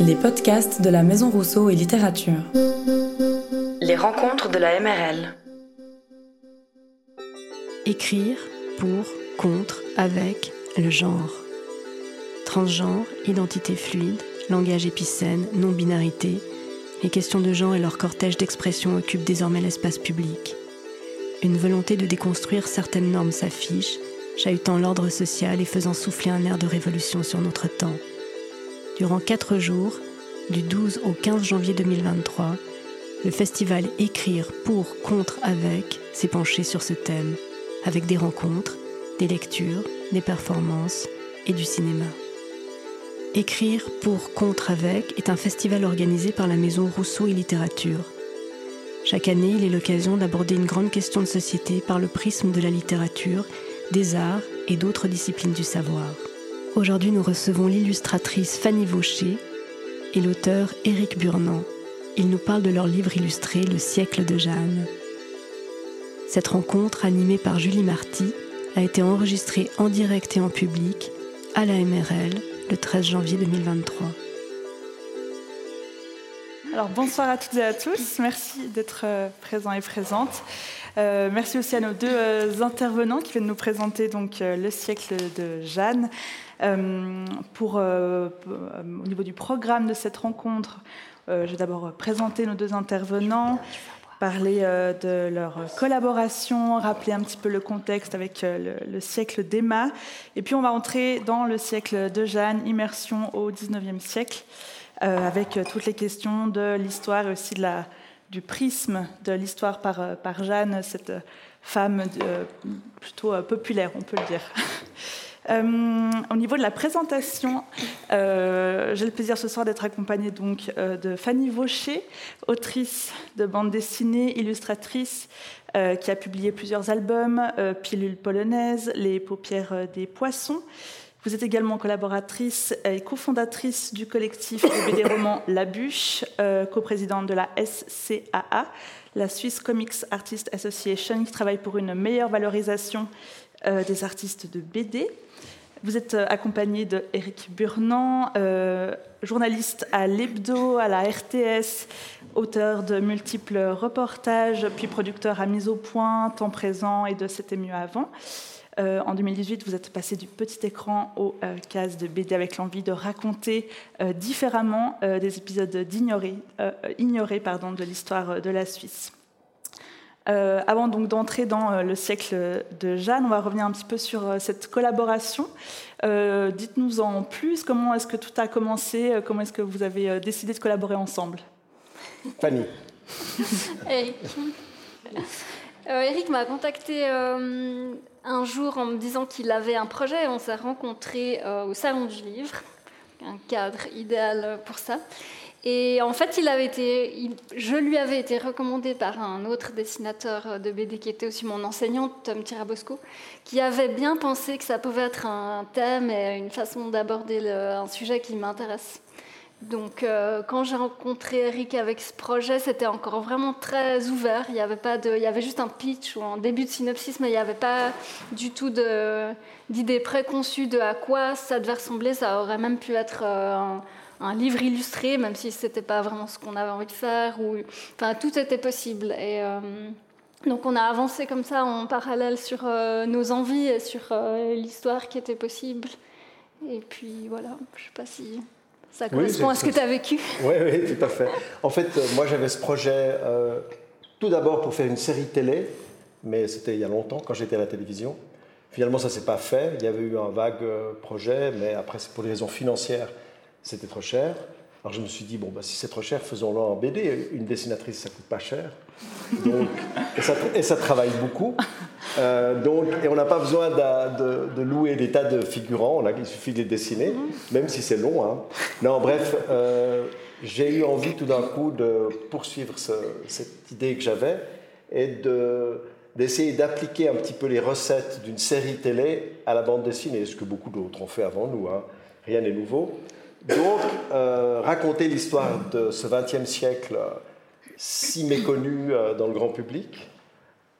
Les podcasts de la Maison Rousseau et Littérature. Les rencontres de la MRL. Écrire pour, contre, avec le genre. Transgenre, identité fluide, langage épicène, non-binarité, les questions de genre et leur cortège d'expression occupent désormais l'espace public. Une volonté de déconstruire certaines normes s'affiche, chahutant l'ordre social et faisant souffler un air de révolution sur notre temps. Durant quatre jours, du 12 au 15 janvier 2023, le festival Écrire pour, contre, avec s'est penché sur ce thème, avec des rencontres, des lectures, des performances et du cinéma. Écrire pour, contre, avec est un festival organisé par la Maison Rousseau et Littérature. Chaque année, il est l'occasion d'aborder une grande question de société par le prisme de la littérature, des arts et d'autres disciplines du savoir. Aujourd'hui, nous recevons l'illustratrice Fanny Vaucher et l'auteur Éric Burnand. Ils nous parlent de leur livre illustré Le siècle de Jeanne. Cette rencontre, animée par Julie Marty, a été enregistrée en direct et en public à la MRL le 13 janvier 2023. Alors bonsoir à toutes et à tous, merci d'être euh, présents et présentes. Euh, merci aussi à nos deux euh, intervenants qui viennent nous présenter donc le siècle de Jeanne. Euh, pour, euh, au niveau du programme de cette rencontre, je vais d'abord présenter nos deux intervenants, parler de leur collaboration, rappeler un petit peu le contexte avec le, le siècle d'Emma, et puis on va entrer dans le siècle de Jeanne, immersion au 19e siècle, avec toutes les questions de l'histoire et aussi de la, du prisme de l'histoire par, par Jeanne, cette femme plutôt populaire, on peut le dire. Euh, au niveau de la présentation, euh, j'ai le plaisir ce soir d'être accompagnée donc euh, de Fanny Vaucher, autrice de bande dessinée, illustratrice, qui a publié plusieurs albums, Pilule polonaise, Les paupières des poissons. Vous êtes également collaboratrice et cofondatrice du collectif de BD romans La Bûche, coprésidente de la SCAA, la Swiss Comics Artists Association, qui travaille pour une meilleure valorisation euh, des artistes de BD. Vous êtes euh, accompagné de Éric Burnand, euh, journaliste à l'Hebdo, à la RTS, auteur de multiples reportages, puis producteur à Mise au Point, Temps présent et de C'était mieux avant. En 2018, vous êtes passé du petit écran aux euh, cases de BD avec l'envie de raconter différemment des épisodes ignorés de l'histoire de la Suisse. Euh, avant donc d'entrer dans euh, le siècle de Jeanne, on va revenir un petit peu sur euh, cette collaboration. Euh, Dites-nous en plus, comment est-ce que tout a commencé Comment est-ce que vous avez décidé de collaborer ensemble? Fanny. Eric. Euh, Eric m'a contacté euh, un jour en me disant qu'il avait un projet. On s'est rencontrés euh, au Salon du Livre, un cadre idéal pour ça. Et en fait, je lui avais été recommandée par un autre dessinateur de BD qui était aussi mon enseignant, Tom Tirabosco, qui avait bien pensé que ça pouvait être un thème et une façon d'aborder un sujet qui m'intéresse. Donc, euh, quand j'ai rencontré Eric avec ce projet, c'était encore vraiment très ouvert. Il y avait pas de, il y avait juste un pitch ou un début de synopsis, mais il n'y avait pas du tout d'idée préconçue de à quoi ça devait ressembler. Ça aurait même pu être euh, un livre illustré, même si c'était pas vraiment ce qu'on avait envie de faire. Ou, enfin, tout était possible. Et euh, donc, on a avancé comme ça en parallèle sur euh, nos envies et sur euh, l'histoire qui était possible. Et puis voilà, je sais pas si ça Oui, correspond à ce que tu as vécu. Oui, oui, tout à fait. En fait, moi, j'avais ce projet euh, tout d'abord pour faire une série télé, mais c'était il y a longtemps, quand j'étais à la télévision. Finalement, ça ne s'est pas fait. Il y avait eu un vague projet, mais après, c'est pour des raisons financières, c'était trop cher. Alors je me suis dit, bon, bah, si c'est trop cher, faisons-le en BD. Une dessinatrice, ça coûte pas cher. Donc, et, ça, travaille beaucoup. Euh, donc, et on n'a pas besoin de, louer des tas de figurants, il suffit de les dessiner, même si c'est long. hein. Non, bref, euh, j'ai eu envie tout d'un coup de poursuivre ce- cette idée que j'avais et de d'essayer d'appliquer un petit peu les recettes d'une série télé à la bande dessinée, ce que beaucoup d'autres ont fait avant nous, hein. rien n'est nouveau. Donc, euh, raconter l'histoire de ce XXe siècle euh, si méconnu euh, dans le grand public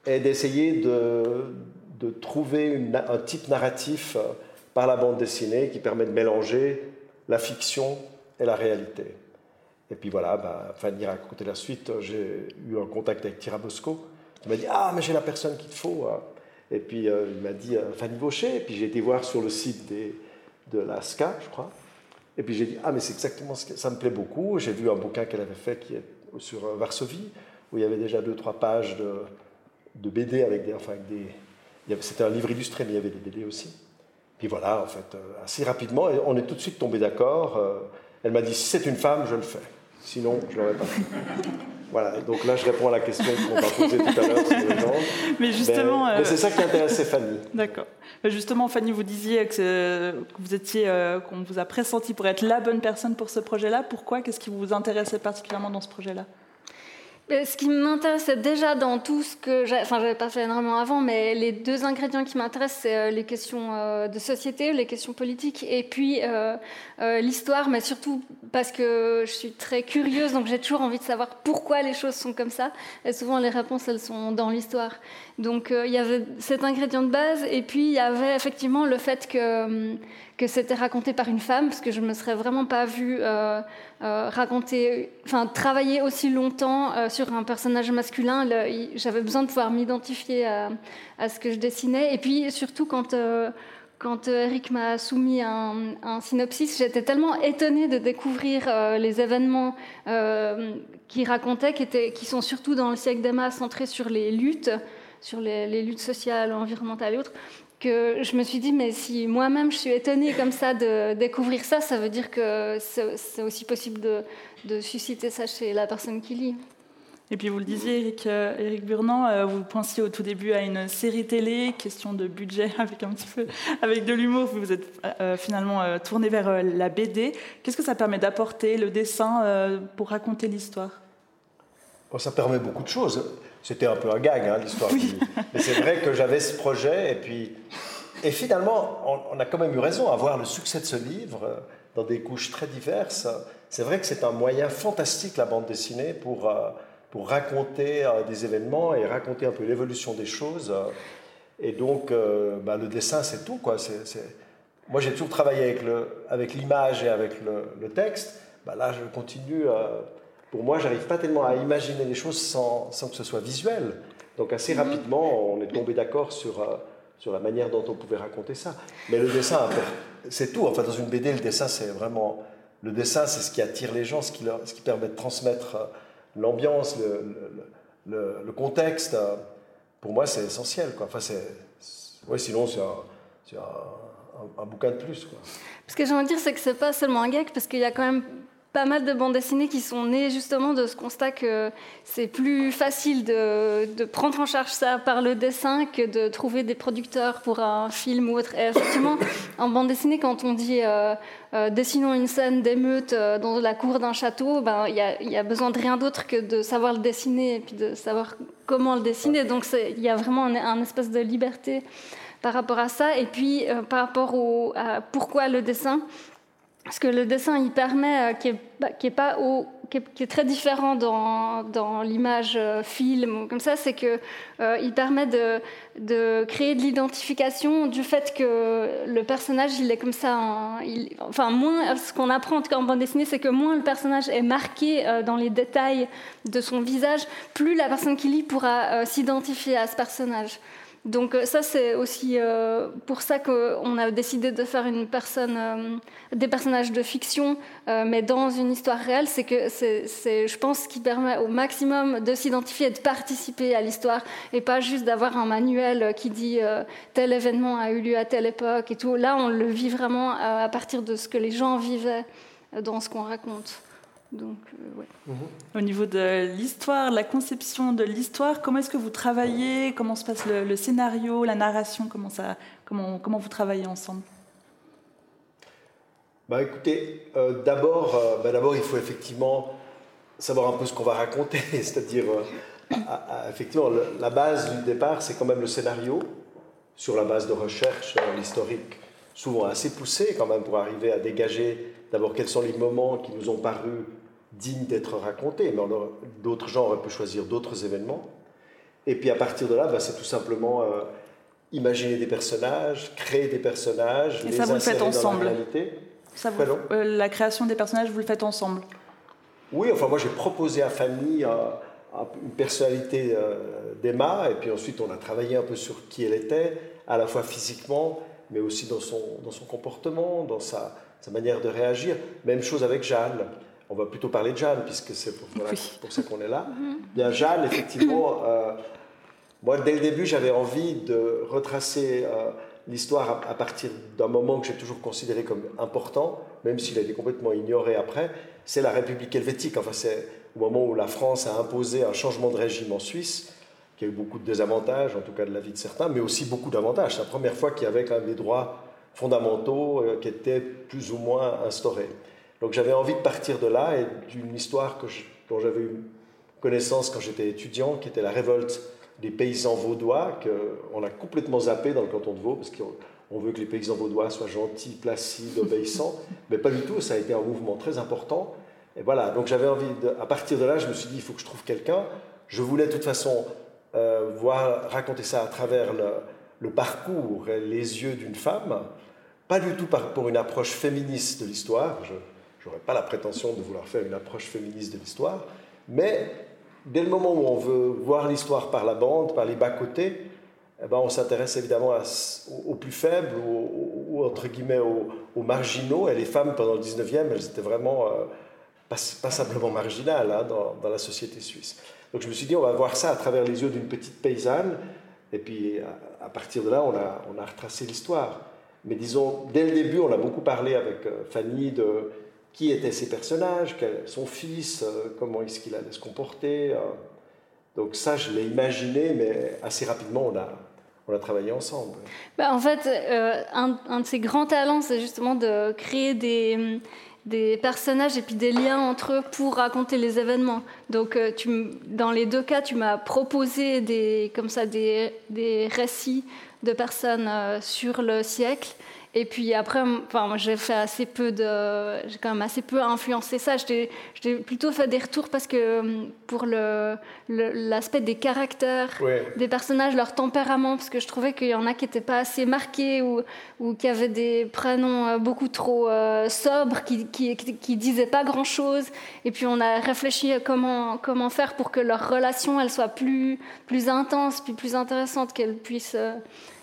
et d'essayer de, trouver un type narratif par la bande dessinée qui permet de mélanger la fiction et la réalité. Et puis voilà, bah, Fanny racontait la suite. J'ai eu un contact avec Thierry Bosco qui m'a dit Ah, mais j'ai la personne qu'il te faut. Hein. Et puis il m'a dit Fanny Vaucher. Et puis j'ai été voir sur le site de la SCA, je crois. Et puis j'ai dit Ah, mais c'est exactement ce que ça me plaît beaucoup. J'ai vu un bouquin qu'elle avait fait qui est sur euh, Varsovie, où il y avait déjà deux, trois pages de, de BD avec des. Enfin, des c'était un livre illustré, mais il y avait des BD aussi. Puis voilà, en fait, assez rapidement, on est tout de suite tombé d'accord. Elle m'a dit Si c'est une femme, je le fais. Sinon, je ne l'aurais pas fait. Voilà, donc là je réponds à la question qu'on m'a posée tout à l'heure sur les gens. Mais justement. Mais, c'est ça qui intéressait Fanny. D'accord. Justement, Fanny, vous disiez que, vous étiez, euh, qu'on vous a pressenti pour être la bonne personne pour ce projet-là. Pourquoi? Qu'est-ce qui vous intéressait particulièrement dans ce projet-là? euh, ce qui m'intéressait déjà dans tout ce que j'ai, enfin j'avais pas fait énormément avant, mais les deux ingrédients qui m'intéressent, c'est euh, les questions euh, de société, les questions politiques, et puis l'histoire, mais surtout parce que je suis très curieuse, donc j'ai toujours envie de savoir pourquoi les choses sont comme ça. Et souvent les réponses, elles sont dans l'histoire. Donc il y avait cet ingrédient de base, et puis il y avait effectivement le fait que hum, que c'était raconté par une femme, parce que je ne me serais vraiment pas vue euh, euh, raconter, enfin travailler aussi longtemps euh, sur un personnage masculin. J'avais besoin de pouvoir m'identifier à, ce que je dessinais. Et puis surtout quand quand Eric m'a soumis un, synopsis, j'étais tellement étonnée de découvrir les événements qu'il racontait, qui, sont surtout dans le siècle d'Emma, centrés sur les luttes, sur les, luttes sociales, environnementales et autres, que je me suis dit, mais si moi-même je suis étonnée comme ça de découvrir ça, ça veut dire que c'est aussi possible de, susciter ça chez la personne qui lit. Et puis vous le disiez, Eric, euh, Eric Burnand, euh, vous pensiez au tout début à une série télé, question de budget avec un petit peu, avec de l'humour. Vous êtes euh, finalement tourné vers la BD. Qu'est-ce que ça permet d'apporter, le dessin, pour raconter l'histoire? Ça permet beaucoup de choses. C'était un peu un gag, hein, l'histoire. Mais c'est vrai que j'avais ce projet, et puis. Et finalement, on, a quand même eu raison à voir le succès de ce livre euh, dans des couches très diverses. C'est vrai que c'est un moyen fantastique, la bande dessinée, pour, euh, pour raconter euh, des événements et raconter un peu l'évolution des choses. Et donc, bah, le dessin, c'est tout. Quoi. Moi, j'ai toujours travaillé avec, le, avec l'image et avec le, le texte. Bah, là, je continue pour moi, j'arrive pas tellement à imaginer les choses sans, sans, que ce soit visuel. Donc assez mhm. rapidement, on est tombé d'accord sur, euh, sur la manière dont on pouvait raconter ça. Mais le dessin, c'est tout. Enfin, dans une BD, le dessin, c'est vraiment... Le dessin, c'est ce qui attire les gens, ce qui, leur, ce qui permet de transmettre euh, l'ambiance, le, le, le, contexte. Pour moi, c'est essentiel. Quoi. Enfin, c'est, ouais, sinon, c'est un, un, un, bouquin de plus. Quoi. Ce que j'ai envie de dire, c'est que c'est pas seulement un gag, parce qu'il y a quand même pas mal de bandes dessinées qui sont nées justement de ce constat que c'est plus facile de, prendre en charge ça par le dessin que de trouver des producteurs pour un film ou autre. Et effectivement, en bande dessinée, quand on dit euh, euh, dessinons une scène d'émeute euh, dans la cour d'un château, ben, il y, a, besoin de rien d'autre que de savoir le dessiner et puis de savoir comment le dessiner. Donc il y a vraiment un, espèce de liberté par rapport à ça. Et puis par rapport au, à pourquoi le dessin ce que le dessin il permet, euh, qui, est, pas qui, est, très différent dans, l'image euh, film comme ça, c'est que euh, permet de, créer de l'identification du fait que le personnage il est comme ça. enfin, moins ce qu'on apprend en, tout bande dessinée, c'est que moins le personnage est marqué dans les détails de son visage, plus la personne qui lit pourra s'identifier à ce personnage. Donc euh, ça, c'est aussi euh, pour ça qu'on a décidé de faire euh, des personnages de fiction, mais dans une histoire réelle. C'est que c'est, je pense, ce qui permet au maximum de s'identifier et de participer à l'histoire, et pas juste d'avoir un manuel qui dit tel événement a eu lieu à telle époque et tout. Là, on le vit vraiment à partir de ce que les gens vivaient dans ce qu'on raconte. Donc, euh, mhm. Au niveau de l'histoire, la conception de l'histoire, comment est-ce que vous travaillez? Comment se passe le, scénario, la narration? Comment, ça, comment, comment vous travaillez ensemble? Bah, Écoutez, euh, d'abord, euh, bah, d'abord, il faut effectivement savoir un peu ce qu'on va raconter. C'est-à-dire, effectivement, la base du départ, c'est quand même le scénario, sur la base de recherche historique, souvent assez poussée quand même, pour arriver à dégager d'abord quels sont les moments qui nous ont paru digne d'être raconté, mais d'autres gens auraient pu choisir d'autres événements. Et puis à partir de là, bah, c'est tout simplement euh, imaginer des personnages, créer des personnages, Et les ça vous le faites ensemble. réalité. Ça la création des personnages, vous le faites ensemble Oui, enfin moi j'ai proposé à Fanny une personnalité d'Emma, et puis ensuite on a travaillé un peu sur qui elle était, à la fois physiquement, mais aussi dans son, dans son comportement, dans sa, sa manière de réagir. Même chose avec Jeanne. On va plutôt parler de Jeanne, puisque c'est pour, pour, ça qu'on est là. Mhm. Bien, Jeanne, effectivement, euh, moi, dès le début, j'avais envie de retracer euh, l'histoire à, partir d'un moment que j'ai toujours considéré comme important, même s'il a été complètement ignoré après. C'est la République helvétique. Enfin, c'est au moment où la France a imposé un changement de régime en Suisse, qui a eu beaucoup de désavantages, en tout cas de la vie de certains, mais aussi beaucoup d'avantages. C'est la première fois qu'il y avait quand même des droits fondamentaux euh, qui étaient plus ou moins instaurés. Donc j'avais envie de partir de là et d'une histoire que dont j'avais eu connaissance quand j'étais étudiant, qui était la révolte des paysans vaudois, qu'on a complètement zappé dans le canton de Vaud, parce qu'on veut que les paysans vaudois soient gentils, placides, obéissants, mais pas du tout, ça a été un mouvement très important. Et voilà, donc j'avais envie, de, à partir de là, je me suis dit, il faut que je trouve quelqu'un. Je voulais de toute façon euh, voir, raconter ça à travers le, le parcours et les yeux d'une femme, pas du tout pour une approche féministe de l'histoire, je n'aurais pas la prétention de vouloir faire une approche féministe de l'histoire, mais dès le moment où on veut voir l'histoire par la bande, par les bas-côtés, eh ben on s'intéresse évidemment aux, plus faibles, ou entre guillemets aux, marginaux, et les femmes pendant le 19e, elles étaient vraiment euh, marginales hein, dans, la société suisse. Donc je me suis dit, on va voir ça à travers les yeux d'une petite paysanne, et puis à, partir de là, on a retracé l'histoire. Mais disons, dès le début, on a beaucoup parlé avec euh, Fanny de qui étaient ces personnages, son fils, euh, comment est-ce qu'il allait se comporter. Euh. Donc ça, je l'ai imaginé, mais assez rapidement, on a, on a travaillé ensemble. Bah, en fait, un, un, de ses grands talents, c'est justement de créer des, des personnages et puis des liens entre eux pour raconter les événements. Donc, tu, dans les deux cas, tu m'as proposé des, comme ça, des, des récits de personnes euh, sur le siècle. Et puis après, enfin, j'ai fait assez peu de, j'ai quand même assez peu influencé ça. J'ai plutôt fait des retours parce que pour le, l'aspect des caractères, des personnages, leur tempérament, parce que je trouvais qu'il y en a qui n'étaient pas assez marqués ou, ou qui avaient des prénoms euh, beaucoup trop euh, sobres, qui, qui, qui, disaient pas grand chose. Et puis on a réfléchi à comment, comment faire pour que leur relation, elle soit plus, plus intense, puis plus intéressante, qu'elle puisse,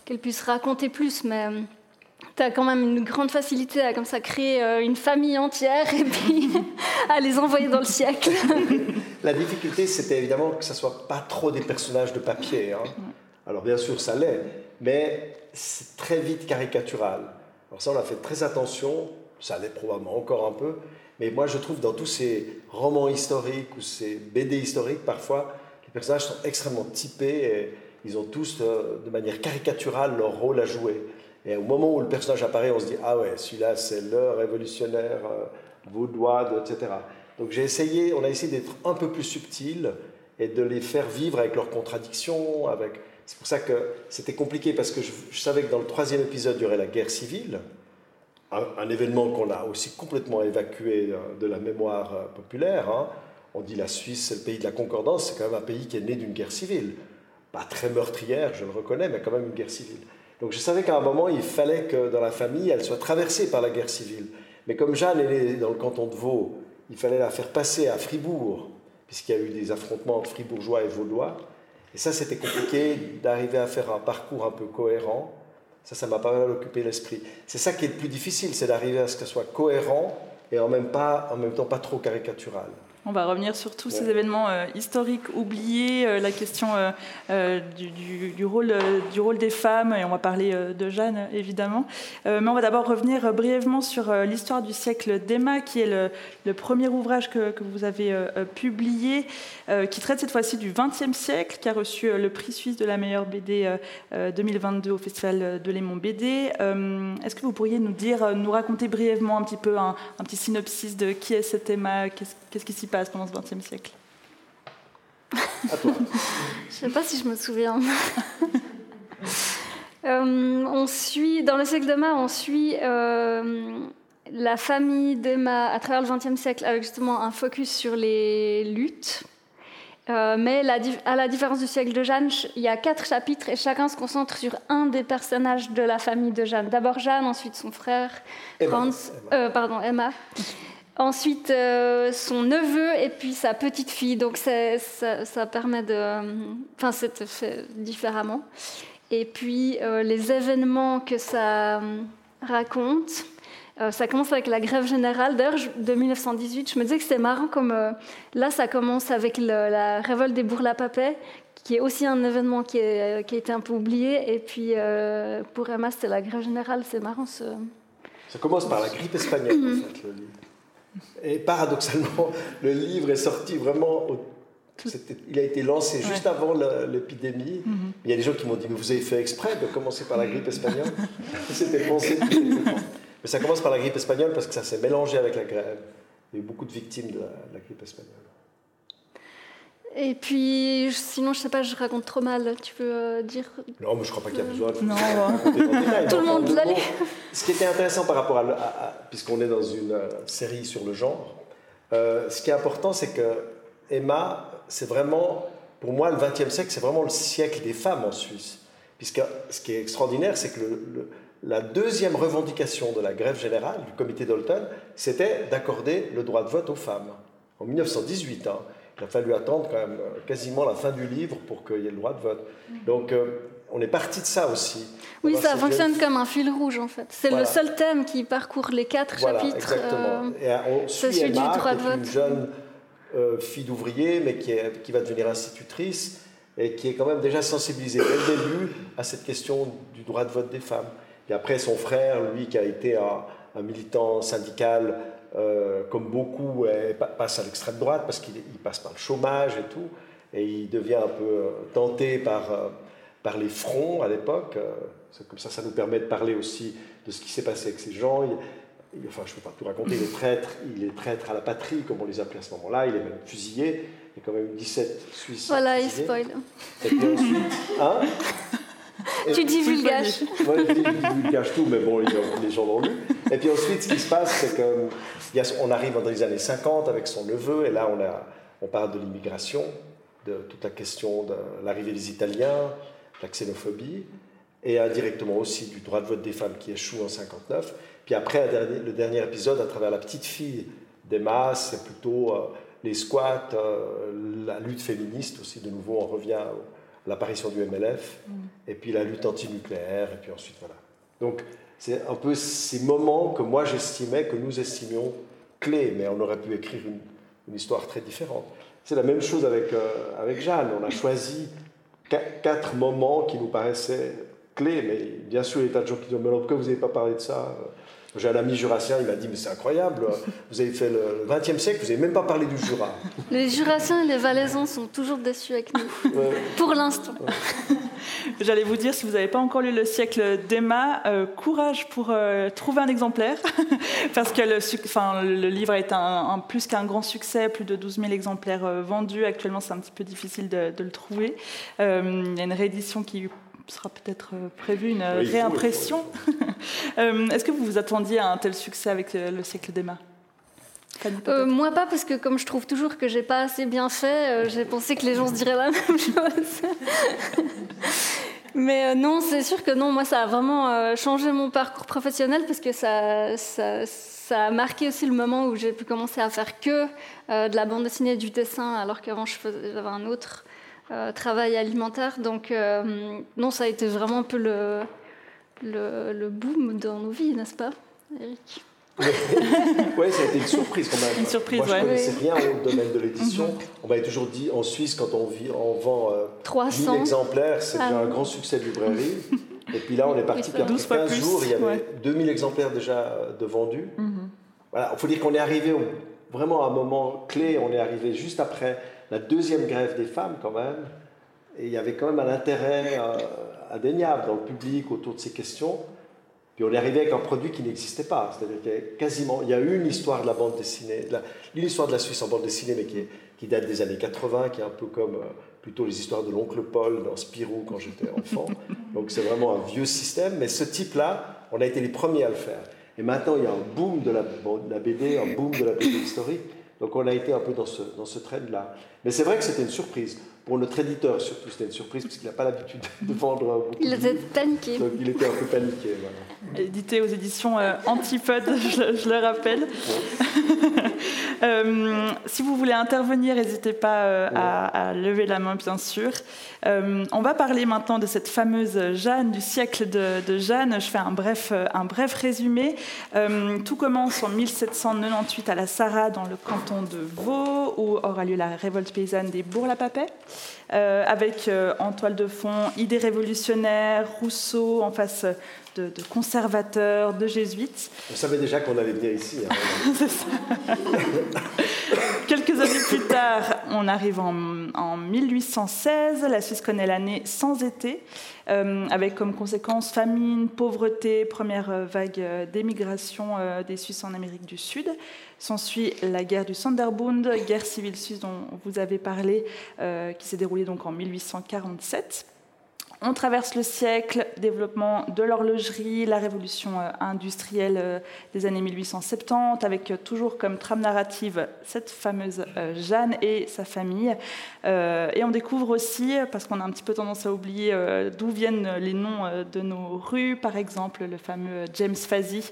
qu'elle puisse raconter plus. Mais tu as quand même une grande facilité à comme ça créer euh, une famille entière et puis à les envoyer dans le siècle. La difficulté, c'était évidemment que ça soit pas trop des personnages de papier. Hein. Alors bien sûr, ça l'est, mais c'est très vite caricatural. Alors ça, on a fait très attention, ça l'est probablement encore un peu, mais moi je trouve dans tous ces romans historiques ou ces BD historiques, parfois, les personnages sont extrêmement typés et ils ont tous, euh, de manière caricaturale, leur rôle à jouer. Et au moment où le personnage apparaît, on se dit Ah ouais, celui-là, c'est le révolutionnaire euh, vaudois, etc. Donc j'ai essayé, on a essayé d'être un peu plus subtil et de les faire vivre avec leurs contradictions. C'est pour ça que c'était compliqué parce que je, savais que dans le troisième épisode, il y aurait la guerre civile, un, événement qu'on a aussi complètement évacué euh, de la mémoire euh, populaire. Hein. On dit la Suisse, c'est le pays de la concordance, c'est quand même un pays qui est né d'une guerre civile. Pas très meurtrière, je le reconnais, mais quand même une guerre civile. Donc je savais qu'à un moment, il fallait que dans la famille, elle soit traversée par la guerre civile. Mais comme Jeanne est dans le canton de Vaud, il fallait la faire passer à Fribourg, puisqu'il y a eu des affrontements entre fribourgeois et vaudois. Et ça, c'était compliqué d'arriver à faire un parcours un peu cohérent. Ça, ça m'a pas mal occupé l'esprit. C'est ça qui est le plus difficile, c'est d'arriver à ce que ce soit cohérent et en même, pas, en même temps pas trop caricatural. On va revenir sur tous ces événements euh, historiques oubliés, euh, la question euh, du, rôle, du rôle des femmes, et on va parler de Jeanne évidemment. mais on va d'abord revenir brièvement sur l'histoire du siècle d'Emma, qui est le, premier ouvrage que, vous avez publié, qui traite cette fois-ci du XXe siècle, qui a reçu le prix suisse de la meilleure BD 2022 au Festival de Lémon BD. Est-ce que vous pourriez nous dire, nous raconter brièvement un petit peu un, un petit synopsis de qui est cet Emma, qu'est-ce qui s'y passe pendant ce XXe siècle Je ne sais pas si je me souviens. Euh, on suit, dans le siècle d'Emma, on suit euh, la famille d'Emma à travers le XXe siècle avec justement un focus sur les luttes. Euh, mais à la différence du siècle de Jeanne, il y a quatre chapitres et chacun se concentre sur un des personnages de la famille de Jeanne. D'abord Jeanne, ensuite son frère Franz, euh, pardon Emma, ensuite euh, son neveu et puis sa petite fille. Donc ça, permet de, enfin c'est fait différemment. Et puis les événements que ça raconte. Euh, ça commence avec la grève générale. D'ailleurs, de 1918, je me disais que c'était marrant comme euh, là, ça commence avec la révolte des Bourg-la-Papet, qui est aussi un événement qui, a été un peu oublié. Et puis, euh, pour Emma, c'était la grève générale. C'est marrant. Ce... Ça commence par la grippe espagnole, en fait, le livre. Et paradoxalement, le livre est sorti vraiment il a été lancé juste avant l'épidémie. Mhm. Il y a des gens qui m'ont dit Mais vous avez fait exprès de commencer par la grippe espagnole? C'était pensé. Mais ça commence par la grippe espagnole parce que ça s'est mélangé avec la grève. Il y a eu beaucoup de victimes de la, grippe espagnole. Et puis, sinon, je sais pas, je raconte trop mal. Tu veux euh, dire Non, mais je crois pas qu'il y a besoin de. Non, tout le monde l'allait. Ce qui était intéressant par rapport à, puisqu'on est dans une euh, série sur le genre, euh, ce qui est important, c'est que Emma, c'est vraiment, pour moi, le XXe siècle, c'est vraiment le siècle des femmes en Suisse. Puisque ce qui est extraordinaire, c'est que le la deuxième revendication de la grève générale du comité d'Olton, c'était d'accorder le droit de vote aux femmes. En 1918, hein, il a fallu attendre quand même euh, quasiment la fin du livre pour qu'il y ait le droit de vote. Donc, euh, on est parti de ça aussi. Oui, ça fonctionne comme un fil rouge en fait. C'est le seul thème qui parcourt les quatre voilà, chapitres. Exactement. Euh, Et on suit Emma, du droit de vote. une jeune fille d'ouvrier, mais qui, est, qui va devenir institutrice et qui est quand même déjà sensibilisée dès le début à cette question du droit de vote des femmes. Et après, son frère, lui, qui a été un, militant syndical, euh, comme beaucoup, passe à l'extrême droite parce qu'il passe par le chômage et tout. Et il devient un peu euh, tenté par, euh, par les fronts à l'époque. Comme ça, ça nous permet de parler aussi de ce qui s'est passé avec ces gens. enfin, je ne peux pas tout raconter, il est traître, il est traître à la patrie, comme on les appelait à ce moment-là. Il est même fusillé. Il y a quand même 17 Suisses. Voilà, il spoil. Et puis ensuite, hein? Tu divulgages. Moi, je divulgage tout, mais bon, les gens l'ont lu. Et puis ensuite, ce qui se passe, c'est qu'on arrive dans les années 50 avec son neveu, et là, on, a, on parle de l'immigration, de toute la question de l'arrivée des Italiens, la xénophobie, et indirectement aussi du droit de vote des femmes qui échoue en 59. Puis après, le dernier épisode, à travers la petite fille d'Emma, c'est plutôt euh, les squats, euh, la lutte féministe aussi. De nouveau, on revient l'apparition du MLF, mm. et puis la lutte antinucléaire, et puis ensuite voilà. Donc c'est un peu ces moments que moi j'estimais, que nous estimions clés, mais on aurait pu écrire une, histoire très différente. C'est la même chose avec, euh, avec Jeanne. On a choisi quatre moments qui nous paraissaient clés, mais bien sûr, il y a des tas de gens qui disent Mais pourquoi vous n'avez pas parlé de ça? J'ai un ami jurassien, il m'a dit, mais c'est incroyable, vous avez fait le 20e siècle, vous n'avez même pas parlé du Jura. Les Jurassiens et les Valaisans sont toujours déçus avec nous, pour l'instant. J'allais vous dire, si vous n'avez pas encore lu le siècle d'Emma, euh, courage pour euh, trouver un exemplaire, parce que le, enfin, le livre a été un, plus qu'un grand succès, plus de 12 000 exemplaires euh, vendus. Actuellement, c'est un petit peu difficile de, de le trouver. il y a une réédition qui sera peut-être euh, prévu une réimpression. Euh, est-ce que vous vous attendiez à un tel succès avec euh, le siècle d'Emma euh, moi pas parce que comme je trouve toujours que j'ai pas assez bien fait, j'ai pensé que les gens se diraient la même chose. Mais non, c'est sûr que non, moi ça a vraiment changé mon parcours professionnel parce que ça, ça, ça, a marqué aussi le moment où j'ai pu commencer à faire que de la bande dessinée et du dessin alors qu'avant j'avais un autre travail alimentaire. Donc, non, ça a été vraiment un peu le, le, boom dans nos vies, n'est-ce pas, Eric? Oui, ça a été une surprise quand même. Une surprise, Moi, je ne connaissais rien au domaine de l'édition. On m'avait toujours dit en Suisse, quand on, vit, on vend euh, 300 exemplaires, c'est déjà ah un grand succès de librairie. Et puis là, on est parti, puis après 15 jours, il y avait 2000 exemplaires déjà euh, de vendus. Mhm. Voilà, il faut dire qu'on est arrivé vraiment à un moment clé. On est arrivé juste après la deuxième grève des femmes quand même, et il y avait quand même un intérêt euh, indéniable dans le public autour de ces questions. Puis on est arrivé avec un produit qui n'existait pas. C'est-à-dire qu'il y a quasiment, il y a eu une histoire de la bande dessinée, une histoire de la Suisse en bande dessinée, mais qui, qui date des années 80, qui est un peu comme euh, plutôt les histoires de l'oncle Paul dans Spirou quand j'étais enfant. Donc c'est vraiment un vieux système, mais ce type-là, on a été les premiers à le faire. Et maintenant, il y a un boom de la, de la BD, un boom de la BD historique. Donc on a été un peu dans ce, dans ce trend-là. Mais c'est vrai que c'était une surprise. Pour notre éditeur, surtout, c'était une surprise parce qu'il n'a pas l'habitude de vendre beaucoup. Il était paniqué. Donc il était un peu paniqué. Édité aux éditions euh, Antipode, je, le rappelle. Euh, si vous voulez intervenir, n'hésitez pas euh, à, lever la main, bien sûr. On va parler maintenant de cette fameuse Jeanne, du siècle de, de Jeanne. Je fais un bref, un bref résumé. tout commence en 1798 à la Sarraz, dans le canton de Vaud, où aura lieu la révolte paysanne des Bourg-la-Papet. Euh, avec euh, en toile de fond idées révolutionnaires, Rousseau en face de, conservateurs, de jésuites. On savait déjà qu'on allait venir ici. Hein. Quelques années plus tard, on arrive en, 1816. La Suisse connaît l'année sans été, euh, avec comme conséquence famine, pauvreté, première vague d'émigration des Suisses en Amérique du Sud. S'ensuit la guerre du Sonderbund, guerre civile suisse dont vous avez parlé, euh, qui s'est déroulée donc en 1847. On traverse le siècle, développement de l'horlogerie, la révolution euh, industrielle euh, des années 1870, avec euh, toujours comme trame narrative cette fameuse Jeanne et sa famille. Et on découvre aussi, parce qu'on a un petit peu tendance à oublier d'où viennent les noms de nos rues, par exemple le fameux James Fazzi,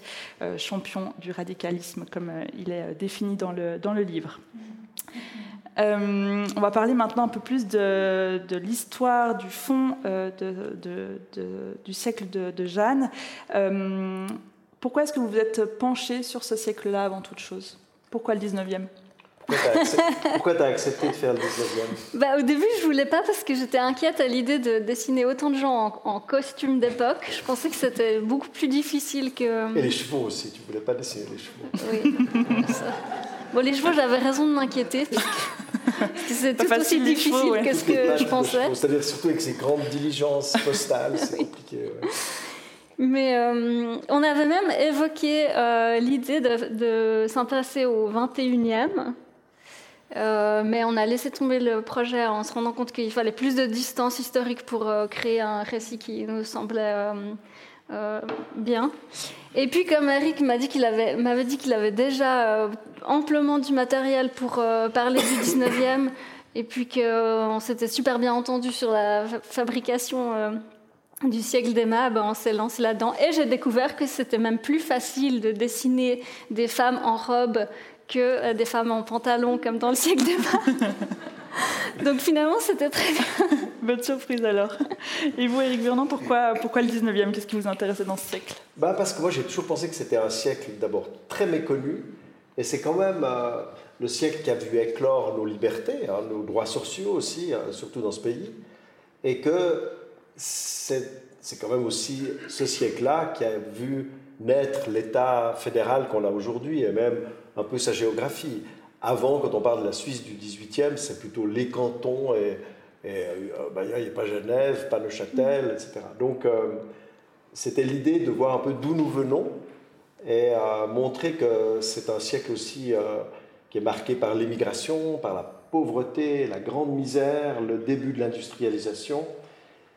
champion du radicalisme, comme il est défini dans le, dans le livre. Euh, on va parler maintenant un peu plus de, l'histoire, du fond euh, du siècle de, Jeanne. Euh, pourquoi est-ce que vous vous êtes penché sur ce siècle-là avant toute chose? Pourquoi le 19e pourquoi tu as, accepté de faire le 19e bah, Au début, je voulais pas parce que j'étais inquiète à l'idée de dessiner autant de gens en, costume d'époque. Je pensais que c'était beaucoup plus difficile que. Et les chevaux aussi, tu voulais pas dessiner les chevaux. Oui. bon, les chevaux, j'avais raison de m'inquiéter. C'est tout aussi difficile que ce que je pensais. C'est-à-dire surtout avec ces grandes diligences postales, c'est compliqué. Mais euh, on avait même évoqué euh, l'idée de, s'intéresser au 21e. Euh, mais on a laissé tomber le projet en se rendant compte qu'il fallait plus de distance historique pour créer un récit qui nous semblait bien. Et puis, comme Eric m'a dit qu'il avait, m'avait dit qu'il avait déjà amplement du matériel pour euh, parler du 19e et puis qu'on euh, s'était super bien entendu sur la fabrication euh, du siècle des ben on s'est lancé là-dedans. Et j'ai découvert que c'était même plus facile de dessiner des femmes en robe que des femmes en pantalon comme dans le siècle des Donc finalement, c'était très bien. Bonne surprise alors. Et vous, Éric Vernon, pourquoi, pourquoi le 19e Qu'est-ce qui vous intéressait dans ce siècle? Bah Parce que moi, j'ai toujours pensé que c'était un siècle d'abord très méconnu et c'est quand même euh, le siècle qui a vu éclore nos libertés, hein, nos droits sociaux aussi, hein, surtout dans ce pays. Et que c'est quand même aussi ce siècle-là qui a vu naître l'État fédéral qu'on a aujourd'hui et même un peu sa géographie. Avant, quand on parle de la Suisse du 18e, c'est plutôt les cantons et il n'y euh, bah, a pas Genève, pas Neuchâtel, etc. Donc euh, c'était l'idée de voir un peu d'où nous venons et montrer que c'est un siècle aussi euh, qui est marqué par l'immigration, par la pauvreté, la grande misère, le début de l'industrialisation.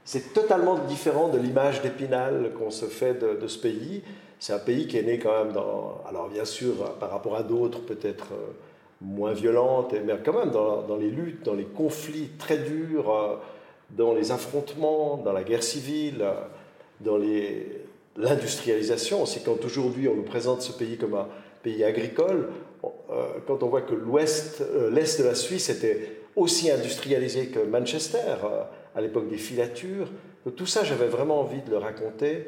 C'est totalement différent de l'image d'Épinal qu'on se fait de, ce pays. C'est un pays qui est né quand même dans, alors bien sûr par rapport à d'autres peut-être euh, moins violentes, mais quand même dans, dans, les luttes, dans les conflits très durs, euh, dans les affrontements, dans la guerre civile, dans les, l'industrialisation. C'est quand aujourd'hui on nous présente ce pays comme un pays agricole, euh, quand on voit que l'ouest, euh, l'est de la Suisse était aussi industrialisé que Manchester euh, à l'époque des filatures. tout ça, j'avais vraiment envie de le raconter,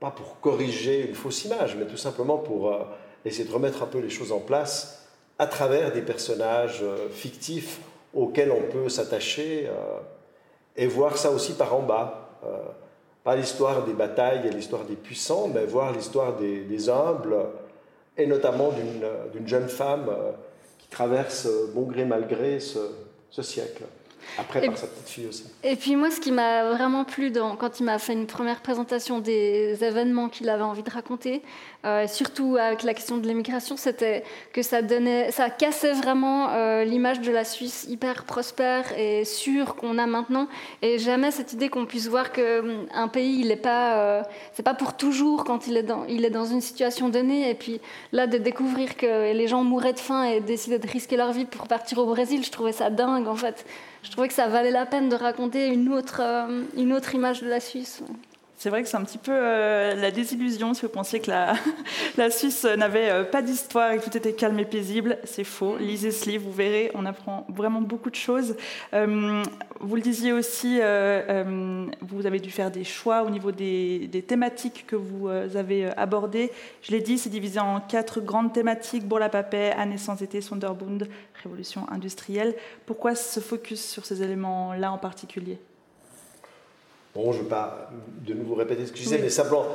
pas pour corriger une fausse image, mais tout simplement pour essayer de remettre un peu les choses en place à travers des personnages fictifs auxquels on peut s'attacher et voir ça aussi par en bas pas l'histoire des batailles et l'histoire des puissants, mais voir l'histoire des, humbles, et notamment d'une jeune femme euh, qui traverse euh, bon gré mal gré ce, siècle. Après, par sa petite fille aussi. Et puis moi, ce qui m'a vraiment plu dans, quand il m'a fait une première présentation des événements qu'il avait envie de raconter, euh, surtout avec la question de l'immigration, c'était que ça, donnait, ça cassait vraiment euh, l'image de la Suisse hyper prospère et sûre qu'on a maintenant. Et jamais cette idée qu'on puisse voir qu'un hum, pays, il n'est pas, euh, c'est pas pour toujours quand il est, dans, il est dans une situation donnée. Et puis là, de découvrir que les gens mouraient de faim et décidaient de risquer leur vie pour partir au Brésil, je trouvais ça dingue en fait je trouvais que ça valait la peine de raconter une autre, euh, une autre image de la Suisse. C'est vrai que c'est un petit peu euh, la désillusion si vous pensiez que la, Suisse n'avait euh, pas d'histoire et que tout était calme et paisible. C'est faux. Lisez ce livre, vous verrez, on apprend vraiment beaucoup de choses. Euh, vous le disiez aussi, vous avez dû faire des choix au niveau des, thématiques que vous avez abordées. Je l'ai dit, c'est divisé en quatre grandes thématiques Bourla Papet, Année sans été, Sonderbund, Révolution industrielle. Pourquoi ce focus sur ces éléments-là en particulier? Bon, je ne vais pas de nouveau répéter ce que je disais, mais simplement,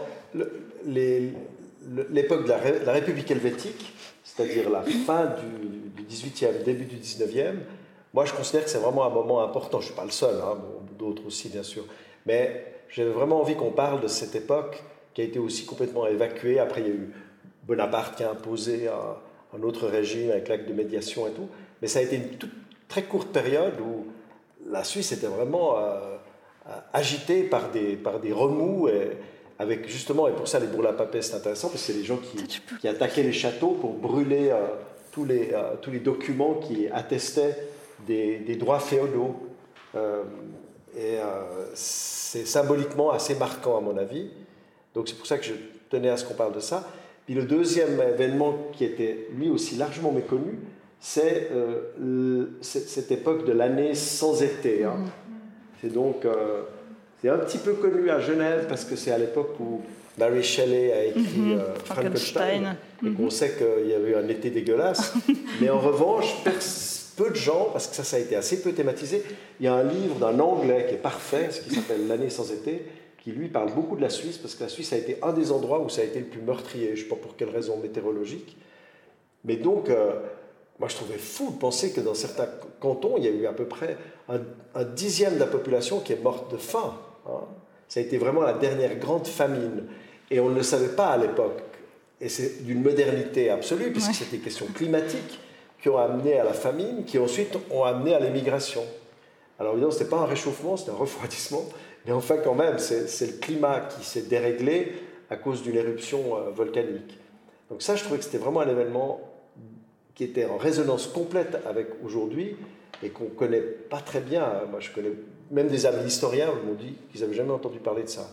l'époque de la, République helvétique, c'est-à-dire la fin du, 18e, début du 19e, moi je considère que c'est vraiment un moment important. Je ne suis pas le seul, hein, d'autres aussi bien sûr. Mais j'avais vraiment envie qu'on parle de cette époque qui a été aussi complètement évacuée. Après, il y a eu Bonaparte qui a imposé un, autre régime avec l'acte de médiation et tout. Mais ça a été une toute, très courte période où la Suisse était vraiment... Euh, agité par des, par des remous. Et, avec justement, et pour ça les bourla-papais c'est intéressant, parce que c'est les gens qui, qui, attaquaient les châteaux pour brûler euh, tous, les, euh, tous les documents qui attestaient des, des droits féodaux. Euh, et c'est symboliquement assez marquant à mon avis. Donc c'est pour ça que je tenais à ce qu'on parle de ça. Puis le deuxième événement qui était lui aussi largement méconnu, c'est cette époque de l'année sans été. Hein. Mm-hmm. C'est donc euh, c'est un petit peu connu à Genève parce que c'est à l'époque où Mary Shelley a écrit mhm. euh, Frankenstein, et qu'on mhm. sait qu'il y avait eu un été dégueulasse. Mais en revanche, peu de gens, parce que ça, ça a été assez peu thématisé, il y a un livre d'un Anglais qui est parfait, ce qui s'appelle L'année sans été, qui lui parle beaucoup de la Suisse, parce que la Suisse a été un des endroits où ça a été le plus meurtrier, je ne sais pas pour quelle raison météorologique. Mais donc, euh, moi, je trouvais fou de penser que dans certains cantons, il y a eu à peu près un, dixième de la population qui est morte de faim. Hein. Ça a été vraiment la dernière grande famine. Et on ne le savait pas à l'époque. Et c'est d'une modernité absolue, puisque c'était des questions climatiques qui ont amené à la famine, qui ensuite ont amené à l'émigration. Alors évidemment, ce n'était pas un réchauffement, c'était un refroidissement. Mais enfin, quand même, c'est le climat qui s'est déréglé à cause d'une éruption euh, volcanique. Donc ça, je trouvais que c'était vraiment un événement qui était en résonance complète avec aujourd'hui et qu'on ne connaît pas très bien. Moi, je connais même des amis historiens m'ont dit qu'ils n'avaient jamais entendu parler de ça,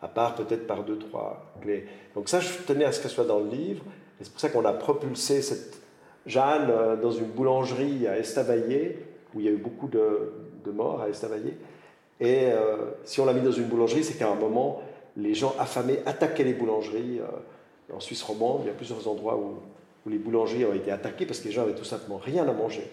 à part peut-être par deux, trois clés. Donc ça, je tenais à ce que ce soit dans le livre, c'est pour ça qu'on a propulsé cette Jeanne euh, dans une boulangerie à Estavayer, où il y a eu beaucoup de, de morts à Estavayer. Et euh, si on l'a mis dans une boulangerie, c'est qu'à un moment, les gens affamés attaquaient les boulangeries. Euh, en Suisse romande, il y a plusieurs endroits où où les boulangeries ont été attaquées parce que les gens avaient tout simplement rien à manger.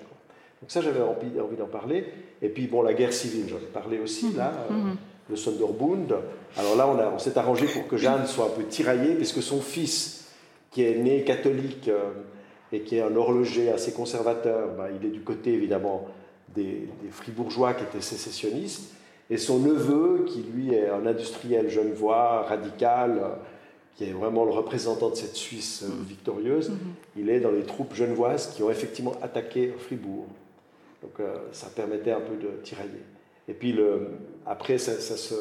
Donc ça, j'avais envie, envie d'en parler. Et puis, bon, la guerre civile, j'en ai parlé aussi, mhm. là, euh, mhm. le Sonderbund. Alors là, on, on s'est arrangé pour que Jeanne soit un peu tiraillée, puisque son fils, qui est né catholique euh, et qui est un horloger assez conservateur, bah, il est du côté, évidemment, des, des, fribourgeois qui étaient sécessionnistes. Et son neveu, qui lui est un industriel genevois, radical, qui est vraiment le représentant de cette Suisse euh, mm-hmm. victorieuse, mm-hmm. il est dans les troupes genevoises qui ont effectivement attaqué Fribourg. Donc euh, ça permettait un peu de tirailler. Et puis le, après, ça, se,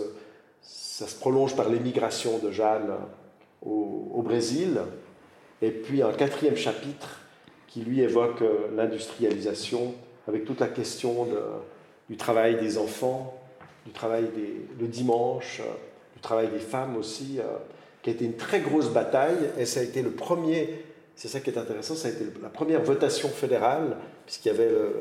ça, se, prolonge par l'émigration de Jeanne au, au, Brésil. Et puis un quatrième chapitre qui lui évoque euh, l'industrialisation avec toute la question de, du travail des enfants, du travail des, le dimanche, du travail des femmes aussi qui a été une très grosse bataille, et ça a été le premier, c'est ça qui est intéressant, ça a été la première votation fédérale, puisqu'il y avait, le,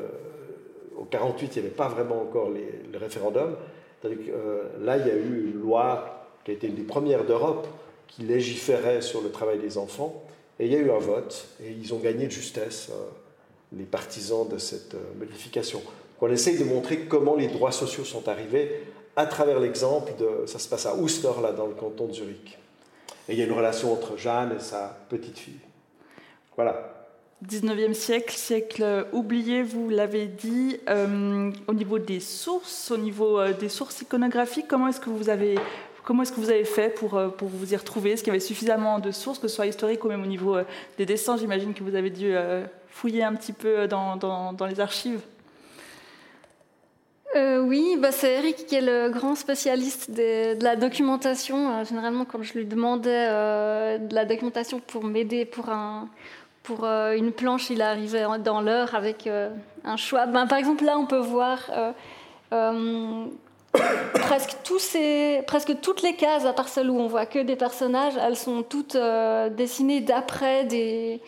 au 48, il n'y avait pas vraiment encore le référendum, euh, là, il y a eu une loi qui a été une des premières d'Europe, qui légiférait sur le travail des enfants, et il y a eu un vote, et ils ont gagné de justesse, euh, les partisans de cette euh, modification. on essaye de montrer comment les droits sociaux sont arrivés à travers l'exemple de, ça se passe à Uster, là, dans le canton de Zurich. Et il y a une relation entre Jeanne et sa petite fille. Voilà. 19e siècle, siècle oublié, vous l'avez dit, euh, au niveau des sources, au niveau euh, des sources iconographiques, comment est-ce que vous avez, comment est-ce que vous avez fait pour, euh, pour vous y retrouver? Est-ce qu'il y avait suffisamment de sources, que ce soit historiques ou même au niveau des dessins? J'imagine que vous avez dû fouiller un petit peu dans, dans les archives. Oui, bah c'est Eric qui est le grand spécialiste de, la documentation. généralement, quand je lui demandais de la documentation pour m'aider pour un, pour euh, une planche, il arrivait dans l'heure avec euh, un choix. Ben, par exemple, là, on peut voir euh, presque, tous ces, presque toutes les cases, à part celle où on voit que des personnages, elles sont toutes dessinées d'après des,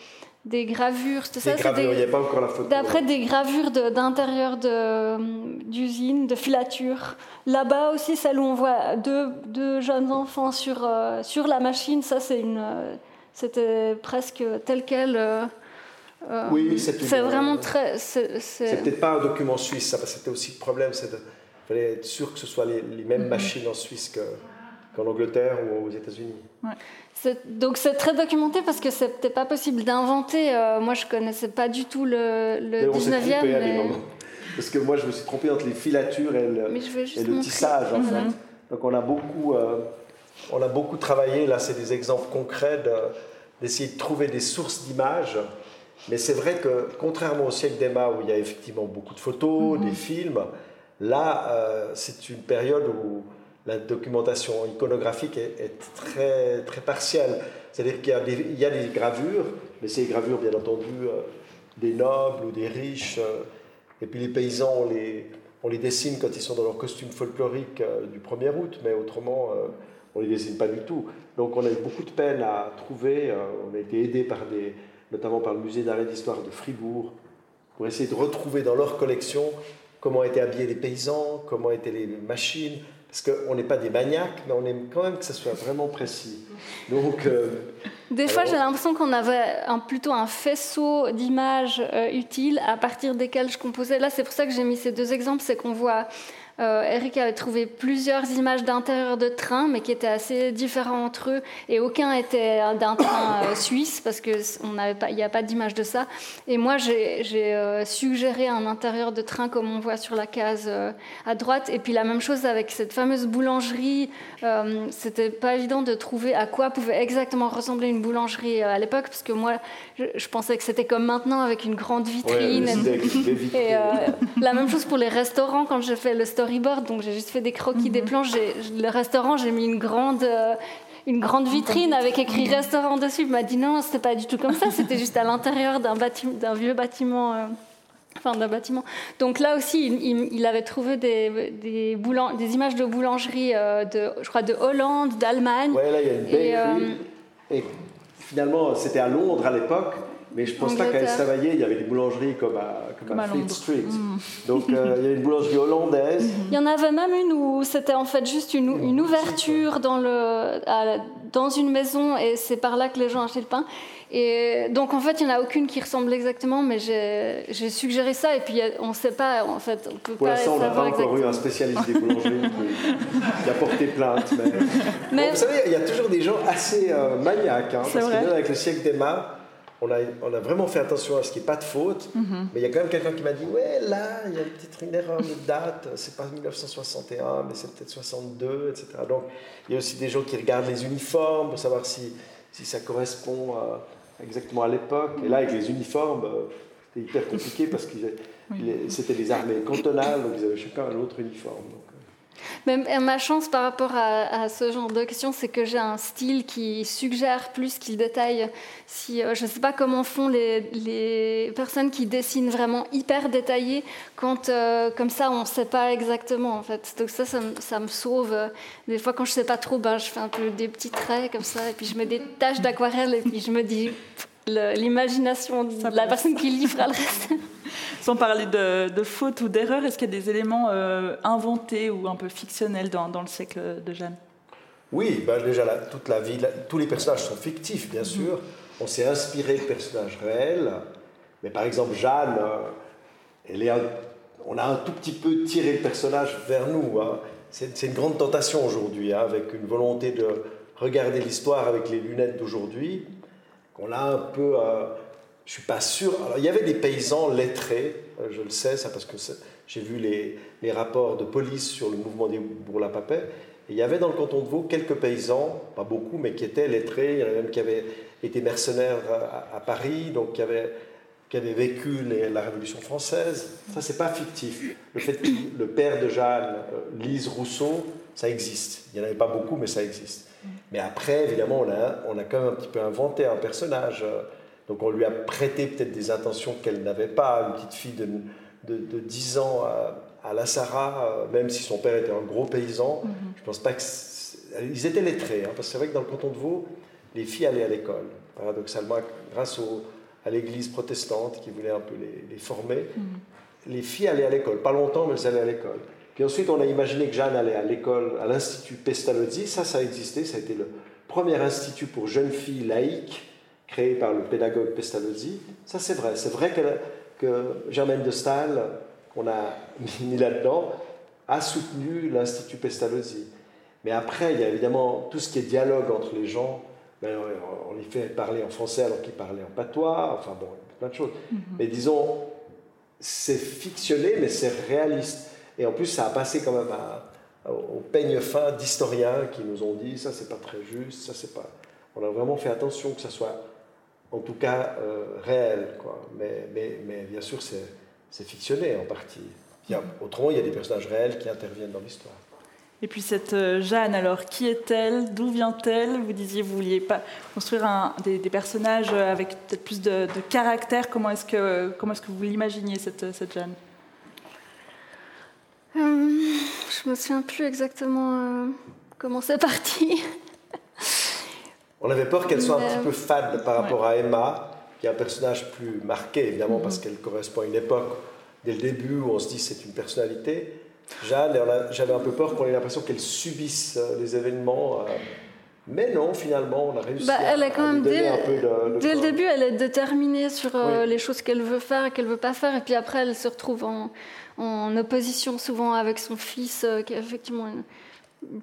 des gravures. Des ça, gravures, il n'y a pas encore la photo. D'après des gravures d'intérieur d'usine, de, filature. Là-bas aussi, celle où on voit deux, deux jeunes enfants sur, sur la machine, ça c'est une c'était presque tel quel. Euh, euh, oui, c'est vraiment très. C'est peut-être pas un document suisse, ça, c'était aussi le problème, c'est de. fallait être sûr que ce soit les, mêmes mm-hmm. machines en Suisse qu'en Angleterre ou aux États-Unis. Donc c'est très documenté parce que c'était pas possible d'inventer. Euh, moi je connaissais pas du tout le, le 19e. Mais... Parce que moi je me suis trompé entre les filatures et le, et le tissage en mm-hmm. fait. Donc on a beaucoup on a beaucoup travaillé, là c'est des exemples concrets d'essayer de, trouver des sources d'images. Mais c'est vrai que contrairement au siècle d'Emma où il y a effectivement beaucoup de photos, mhm. des films, là euh, c'est une période où la documentation iconographique est, très, très partielle. C'est-à-dire qu'il y, a des gravures, mais des gravures bien entendu euh, des nobles ou des riches. Euh, et puis les paysans, on les, dessine quand ils sont dans leur costume folklorique du 1er août, mais autrement on ne les dessine pas du tout. Donc on a eu beaucoup de peine à trouver, euh, on a été aidé par des, notamment par le musée d'art et d'histoire de Fribourg, pour essayer de retrouver dans leur collection comment étaient habillés les paysans, comment étaient les machines, parce qu'on n'est pas des maniaques, mais on aime quand même que ça soit vraiment précis. Donc, euh, des fois, j'ai l'impression qu'on avait un, plutôt un faisceau d'images euh, utiles à partir desquelles je composais. Là, c'est pour ça que j'ai mis ces deux exemples, c'est qu'on voit euh, Eric avait trouvé plusieurs images d'intérieur de train, mais qui étaient assez différents entre eux, et aucun était d'un train euh, suisse, parce qu'il n'y a pas d'image de ça. Et moi, j'ai euh, suggéré un intérieur de train comme on voit sur la case à droite, et puis la même chose avec cette fameuse boulangerie. C'était pas évident de trouver à quoi pouvait exactement ressembler une boulangerie à l'époque, parce que moi, je, pensais que c'était comme maintenant avec une grande vitrine. et, la même chose pour les restaurants quand j'ai fait le story donc j'ai juste fait des croquis, des mhm. plans. Le restaurant, j'ai mis une grande, euh, une grande vitrine avec écrit restaurant dessus. Il m'a dit non, c'était pas du tout comme ça, c'était juste à l'intérieur d'un d'un vieux bâtiment. Euh, enfin, d'un bâtiment. Donc là aussi, il, avait trouvé des, des, des, images de boulangerie, euh, de, je crois, de Hollande, d'Allemagne. Ouais, là, il y a une et, et finalement, c'était à Londres à l'époque. Mais je pense pas qu'à Estavayer, il y avait des boulangeries comme à, comme, à, Fleet Street. Mm. Donc euh, il y a une boulangerie hollandaise. Il y en avait même une où c'était en fait juste une, une ouverture dans, le, dans une maison et c'est par là que les gens achetaient le pain. Et donc en fait, il n'y en a aucune qui ressemble exactement, mais j'ai suggéré ça et puis on ne sait pas, en fait, on peut Pour pas savoir on n'a pas encore eu un spécialiste des boulangeries qui, a porté plainte. Mais... vous savez, il y a toujours des gens assez euh, maniaques, hein, parce vrai. que avec le siècle d'Emma, on a, on a, vraiment fait attention à ce qu'il n'y ait pas de faute, mhm. mais il y a quand même quelqu'un qui m'a dit Ouais, là, il y a peut-être une erreur de date, c'est pas 1961, mais c'est peut-être 62, etc. Donc, il y a aussi des gens qui regardent les uniformes pour savoir si, si ça correspond exactement à l'époque. Et là, avec les uniformes, euh, c'était hyper compliqué parce que c'était des armées cantonales, donc ils avaient chacun un autre uniforme. Ma chance par rapport à, ce genre de questions, c'est que j'ai un style qui suggère plus qu'il détaille. Si, euh, je ne sais pas comment font les, personnes qui dessinent vraiment hyper détaillé, quand euh, comme ça on ne sait pas exactement en fait. Donc ça, ça, me sauve. Des fois quand je ne sais pas trop, ben, je fais un peu des petits traits comme ça, et puis je mets des taches d'aquarelle, et puis je me dis l'imagination de la personne qui livre le reste. Sans parler de, de fautes ou d'erreurs, est-ce qu'il y a des éléments euh, inventés ou un peu fictionnels dans, dans le siècle de Jeanne? Oui, bah déjà toute la vie, tous les personnages sont fictifs, bien mhm. sûr. On s'est inspiré de personnages réels, mais par exemple Jeanne, euh, elle est on a un tout petit peu tiré le personnage vers nous. Hein. C'est une grande tentation aujourd'hui, hein, avec une volonté de regarder l'histoire avec les lunettes d'aujourd'hui, qu'on a un peu euh, je suis pas sûr. Alors, il y avait des paysans lettrés, euh, je le sais, ça parce que j'ai vu les, les, rapports de police sur le mouvement des Bourg-la-Papais. il y avait dans le canton de Vaud quelques paysans, pas beaucoup, mais qui étaient lettrés. Il y en a même qui avaient été mercenaires à, Paris, donc qui avaient, qui avaient vécu la Révolution française. Ça, c'est pas fictif. Le fait que le père de Jeanne euh, lise Rousseau, ça existe. Il n'y en avait pas beaucoup, mais ça existe. Mais après, évidemment, on a, on a quand même un petit peu inventé un personnage. Donc on lui a prêté peut-être des intentions qu'elle n'avait pas. Une petite fille de, de, 10 ans à, La Sarah, euh, même si son père était un gros paysan, mhm. je pense pas que... Ils étaient lettrés, hein, parce que c'est vrai que dans le canton de Vaud, les filles allaient à l'école, paradoxalement, grâce au, à l'église protestante qui voulait un peu les, les former. Mhm. Les filles allaient à l'école, pas longtemps, mais elles allaient à l'école. Puis ensuite, on a imaginé que Jeanne allait à l'école, à l'Institut Pestalozzi. Ça, ça a existé. Ça a été le premier institut pour jeunes filles laïques créé par le pédagogue Pestalozzi. Ça, c'est vrai. C'est vrai que, que Germaine de Stahl, qu'on a mis là-dedans, a soutenu l'Institut Pestalozzi. Mais après, il y a évidemment tout ce qui est dialogue entre les gens. Ben, on les fait parler en français alors qu'ils parlaient en patois. Enfin bon, plein de choses. Mm-hmm. Mais disons, c'est fictionné, mais c'est réaliste. Et en plus, ça a passé quand même au peigne fin d'historiens qui nous ont dit ça, c'est pas très juste, ça, c'est pas. On a vraiment fait attention que ça soit, en tout cas, euh, réel. Quoi. Mais, mais, mais bien sûr, c'est fictionné en partie. Autrement, il y a des personnages réels qui interviennent dans l'histoire. Et puis cette euh, Jeanne, alors qui est-elle? D'où vient-elle? Vous disiez vous vouliez pas construire des, personnages avec peut-être plus de, caractère. Comment est-ce que, comment est-ce que vous l'imaginiez cette, cette Jeanne? Je me souviens plus exactement euh, comment c'est parti. On avait peur qu'elle soit un petit peu fade par rapport à Emma, qui est un personnage plus marqué, évidemment, parce mhm. qu'elle correspond à une époque, dès le début, où on se dit c'est une personnalité. Jeanne, j'avais un peu peur qu'on ait l'impression qu'elle subisse euh, les événements. Mais non, finalement, on a réussi bah, elle à, quand même donner un peu de, Dès le début, elle est déterminée sur les choses qu'elle veut faire et qu'elle veut pas faire. Et puis après, elle se retrouve en, en opposition souvent avec son fils, euh, qui a effectivement une,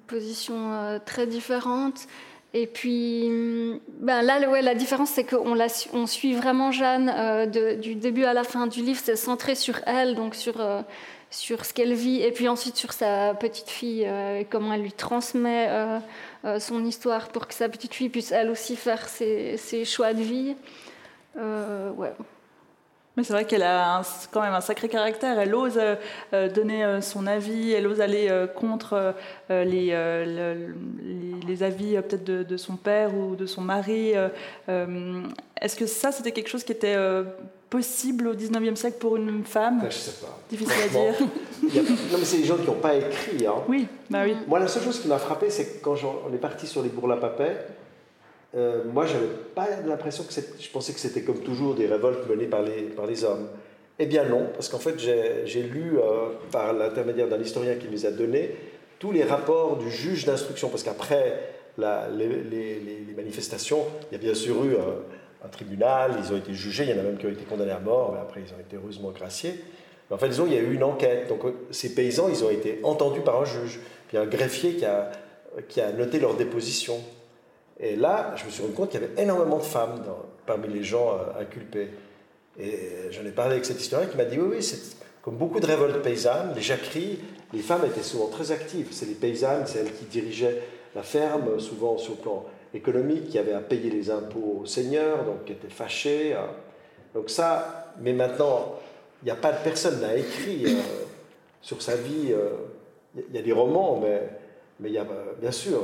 position euh, très différente. Et puis mm, ben là, ouais, la différence, c'est qu'on on suit vraiment Jeanne euh, du début à la fin du livre. C'est centré sur elle, donc sur, sur ce qu'elle vit, et puis ensuite sur sa petite fille, et comment elle lui transmet son histoire pour que sa petite fille puisse elle aussi faire ses, choix de vie. ouais. Mais c'est vrai qu'elle a quand même un sacré caractère. Elle ose euh, euh, donner euh, son avis, elle ose aller contre les, les, avis peut-être de, son père ou de son mari. Est-ce que ça, c'était quelque chose qui était possible au 19e siècle pour une femme ben, Je sais pas. Difficile à dire. Non, mais c'est les gens qui n'ont pas écrit. Hein. Oui, bah oui. Moi, la seule chose qui m'a frappé, c'est que quand on est parti sur les bourgs-la-papais, euh, moi, je n'avais pas l'impression que je pensais que c'était comme toujours des révoltes menées par les, par les hommes. Eh bien non, parce qu'en fait, j'ai lu, euh, par l'intermédiaire d'un historien qui les a donnés, tous les rapports du juge d'instruction, parce qu'après les, les, les, manifestations, il y a bien sûr eu un, tribunal, ils ont été jugés, il y en a même qui ont été condamnés à mort, mais après ils ont été heureusement graciés. Mais en fait, disons, il y a eu une enquête. Donc ces paysans, ils ont été entendus par un juge, puis un greffier qui a, qui a noté leur déposition. Et là, je me suis rendu compte qu'il y avait énormément de femmes parmi les gens euh, inculpés. Et j'en ai parlé avec cet historien qui m'a dit oui, oui, c'est comme beaucoup de révoltes paysannes, les jacqueries, les femmes étaient souvent très actives. C'est les paysannes, c'est elles qui dirigeaient la ferme, souvent sur le plan économique, qui avaient à payer les impôts aux seigneurs, donc qui étaient fâchées. Hein. Donc ça, mais maintenant, il n'y a pas de personne n'a écrit euh, sur sa vie. Euh, il y a des romans, mais, mais y a bien sûr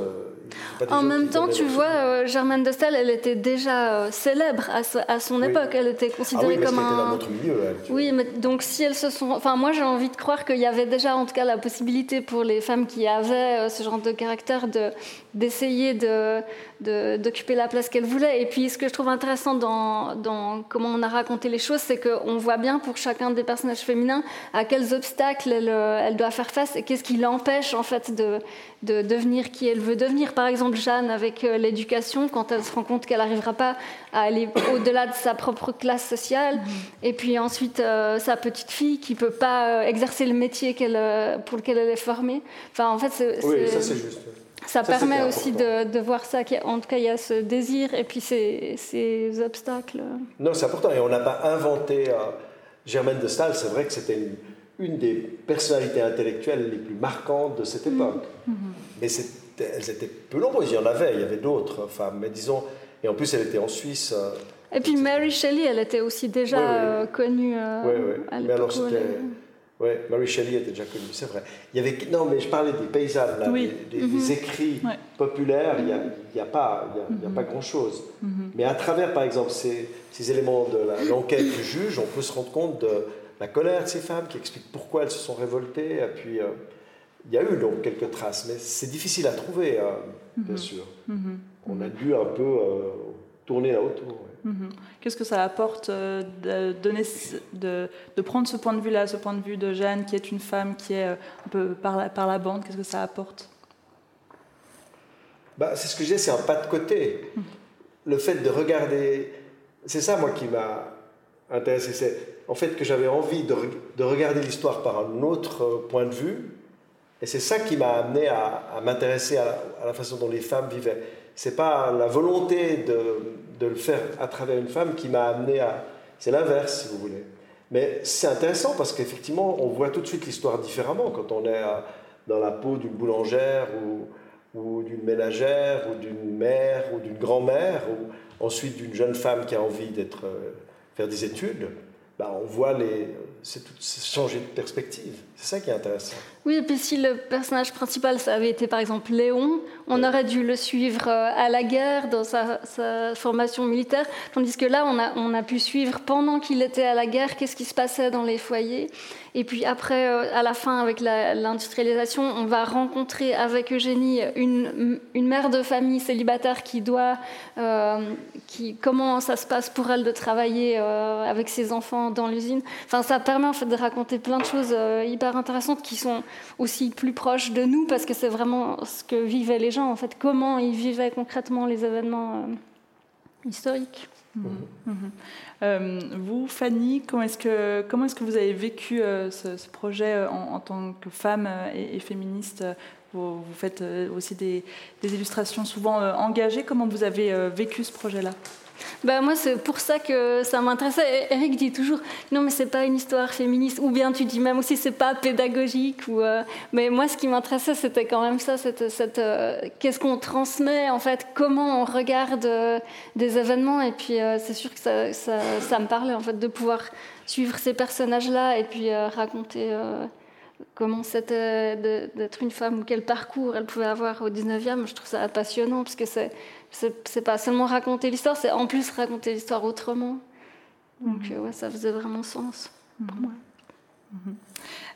en même temps, tu vois, euh, Germaine de Staël, elle était déjà euh, célèbre à, son époque. Elle était considérée ah oui, comme un. Dans notre milieu, oui, mais donc si elles se sont. Enfin, moi, j'ai envie de croire qu'il y avait déjà, en tout cas, la possibilité pour les femmes qui avaient euh, ce genre de caractère de d'essayer de d'occuper la place qu'elles voulaient. Et puis, ce que je trouve intéressant dans, dans comment on a raconté les choses, c'est qu'on voit bien pour chacun des personnages féminins à quels obstacles elle, elle doit faire face et qu'est-ce qui l'empêche en fait de, de devenir qui elle veut devenir. Par exemple, Jeanne avec euh, l'éducation, quand elle se rend compte qu'elle n'arrivera pas à aller au-delà de sa propre classe sociale, et puis ensuite euh, sa petite fille qui peut pas euh, exercer le métier pour lequel elle est formée. Enfin, en fait, oui, ça c'est juste. ça, permet aussi de, voir ça, en tout cas il y a ce désir et puis ces, ces obstacles. Non, c'est important et on n'a pas inventé. Euh, Germaine de Staël, c'est vrai que c'était une, des personnalités intellectuelles les plus marquantes de cette mm. époque. Mm-hmm. Mais elles étaient peu nombreuses, il y en avait, il y avait d'autres femmes, mais disons, et en plus elle était en Suisse. Euh, et puis Mary Shelley, elle était aussi déjà euh, connue oui, oui. Mais alors c'était oui, Mary Shelley était déjà connue, c'est vrai. Il y avait, non, mais je parlais des paysages, là, des, mhm. écrits populaires, il n'y a, y a, pas, il y a, pas mhm. grand-chose. Mhm. Mais à travers, par exemple, ces, ces éléments de l'enquête du juge, on peut se rendre compte de la colère de ces femmes qui expliquent pourquoi elles se sont révoltées. Et puis, euh, il y a eu donc quelques traces, mais c'est difficile à trouver, euh, bien sûr. On a dû un peu euh, tourner là autour. Mhm. Qu'est-ce que ça apporte euh, de, donner, de, de, prendre ce point de vue-là, ce point de vue de Jeanne, qui est une femme qui est euh, un peu par la, par la bande Qu'est-ce que ça apporte? Bah, C'est ce que je disais, c'est un pas de côté. Mhm. Le fait de regarder, c'est ça moi qui m'a intéressé, c'est en fait que j'avais envie de, de regarder l'histoire par un autre point de vue, et c'est ça qui m'a amené à, m'intéresser à, la façon dont les femmes vivaient. C'est pas la volonté de, le faire à travers une femme qui m'a amené à... C'est l'inverse, si vous voulez. Mais c'est intéressant parce qu'effectivement, on voit tout de suite l'histoire différemment quand on est dans la peau d'une boulangère ou, ou d'une ménagère ou d'une mère ou d'une grand-mère ou ensuite d'une jeune femme qui a envie d'être euh, faire des études. Bah, on voit les, c'est tout changer de perspective. C'est ça qui est intéressant. Oui, et puis si le personnage principal, ça avait été par exemple Léon, on aurait dû le suivre euh, à la guerre, dans sa, formation militaire, tandis que là, on a, on a pu suivre pendant qu'il était à la guerre, qu'est-ce qui se passait dans les foyers. Et puis après, euh, à la fin, avec l'industrialisation, on va rencontrer avec Eugénie une, une mère de famille célibataire qui doit, euh, qui, comment ça se passe pour elle de travailler avec ses enfants dans l'usine. Enfin, ça permet en fait de raconter plein de choses hyper intéressantes qui sont aussi plus proches de nous parce que c'est vraiment ce que vivaient les gens, en fait, comment ils vivaient concrètement les événements euh, historiques. Mhm. Mhm. Euh, vous, Fanny, comment est-ce que, comment est-ce que vous avez vécu euh, ce, projet en, tant que femme et, féministe vous, vous, faites aussi des, des illustrations souvent engagées. Comment vous avez vécu ce projet-là? Bah, moi, c'est pour ça que ça m'intéressait. Eric dit toujours non, mais c'est pas une histoire féministe. Ou bien tu dis même aussi c'est pas pédagogique. Euh, Mais moi, ce qui m'intéressait, c'était quand même ça cette, euh, qu'est-ce qu'on transmet, en fait, comment on regarde euh, des événements? Et puis, c'est sûr que ça, me parlait, en fait, de pouvoir suivre ces personnages-là et puis raconter comment c'était d'être une femme ou quel parcours elle pouvait avoir au 19e. Je trouve ça passionnant parce que c'est c'est pas seulement raconter l'histoire, c'est en plus raconter l'histoire autrement. Donc mhm. euh, ouais, ça faisait vraiment sens pour mhm. moi. Mhm.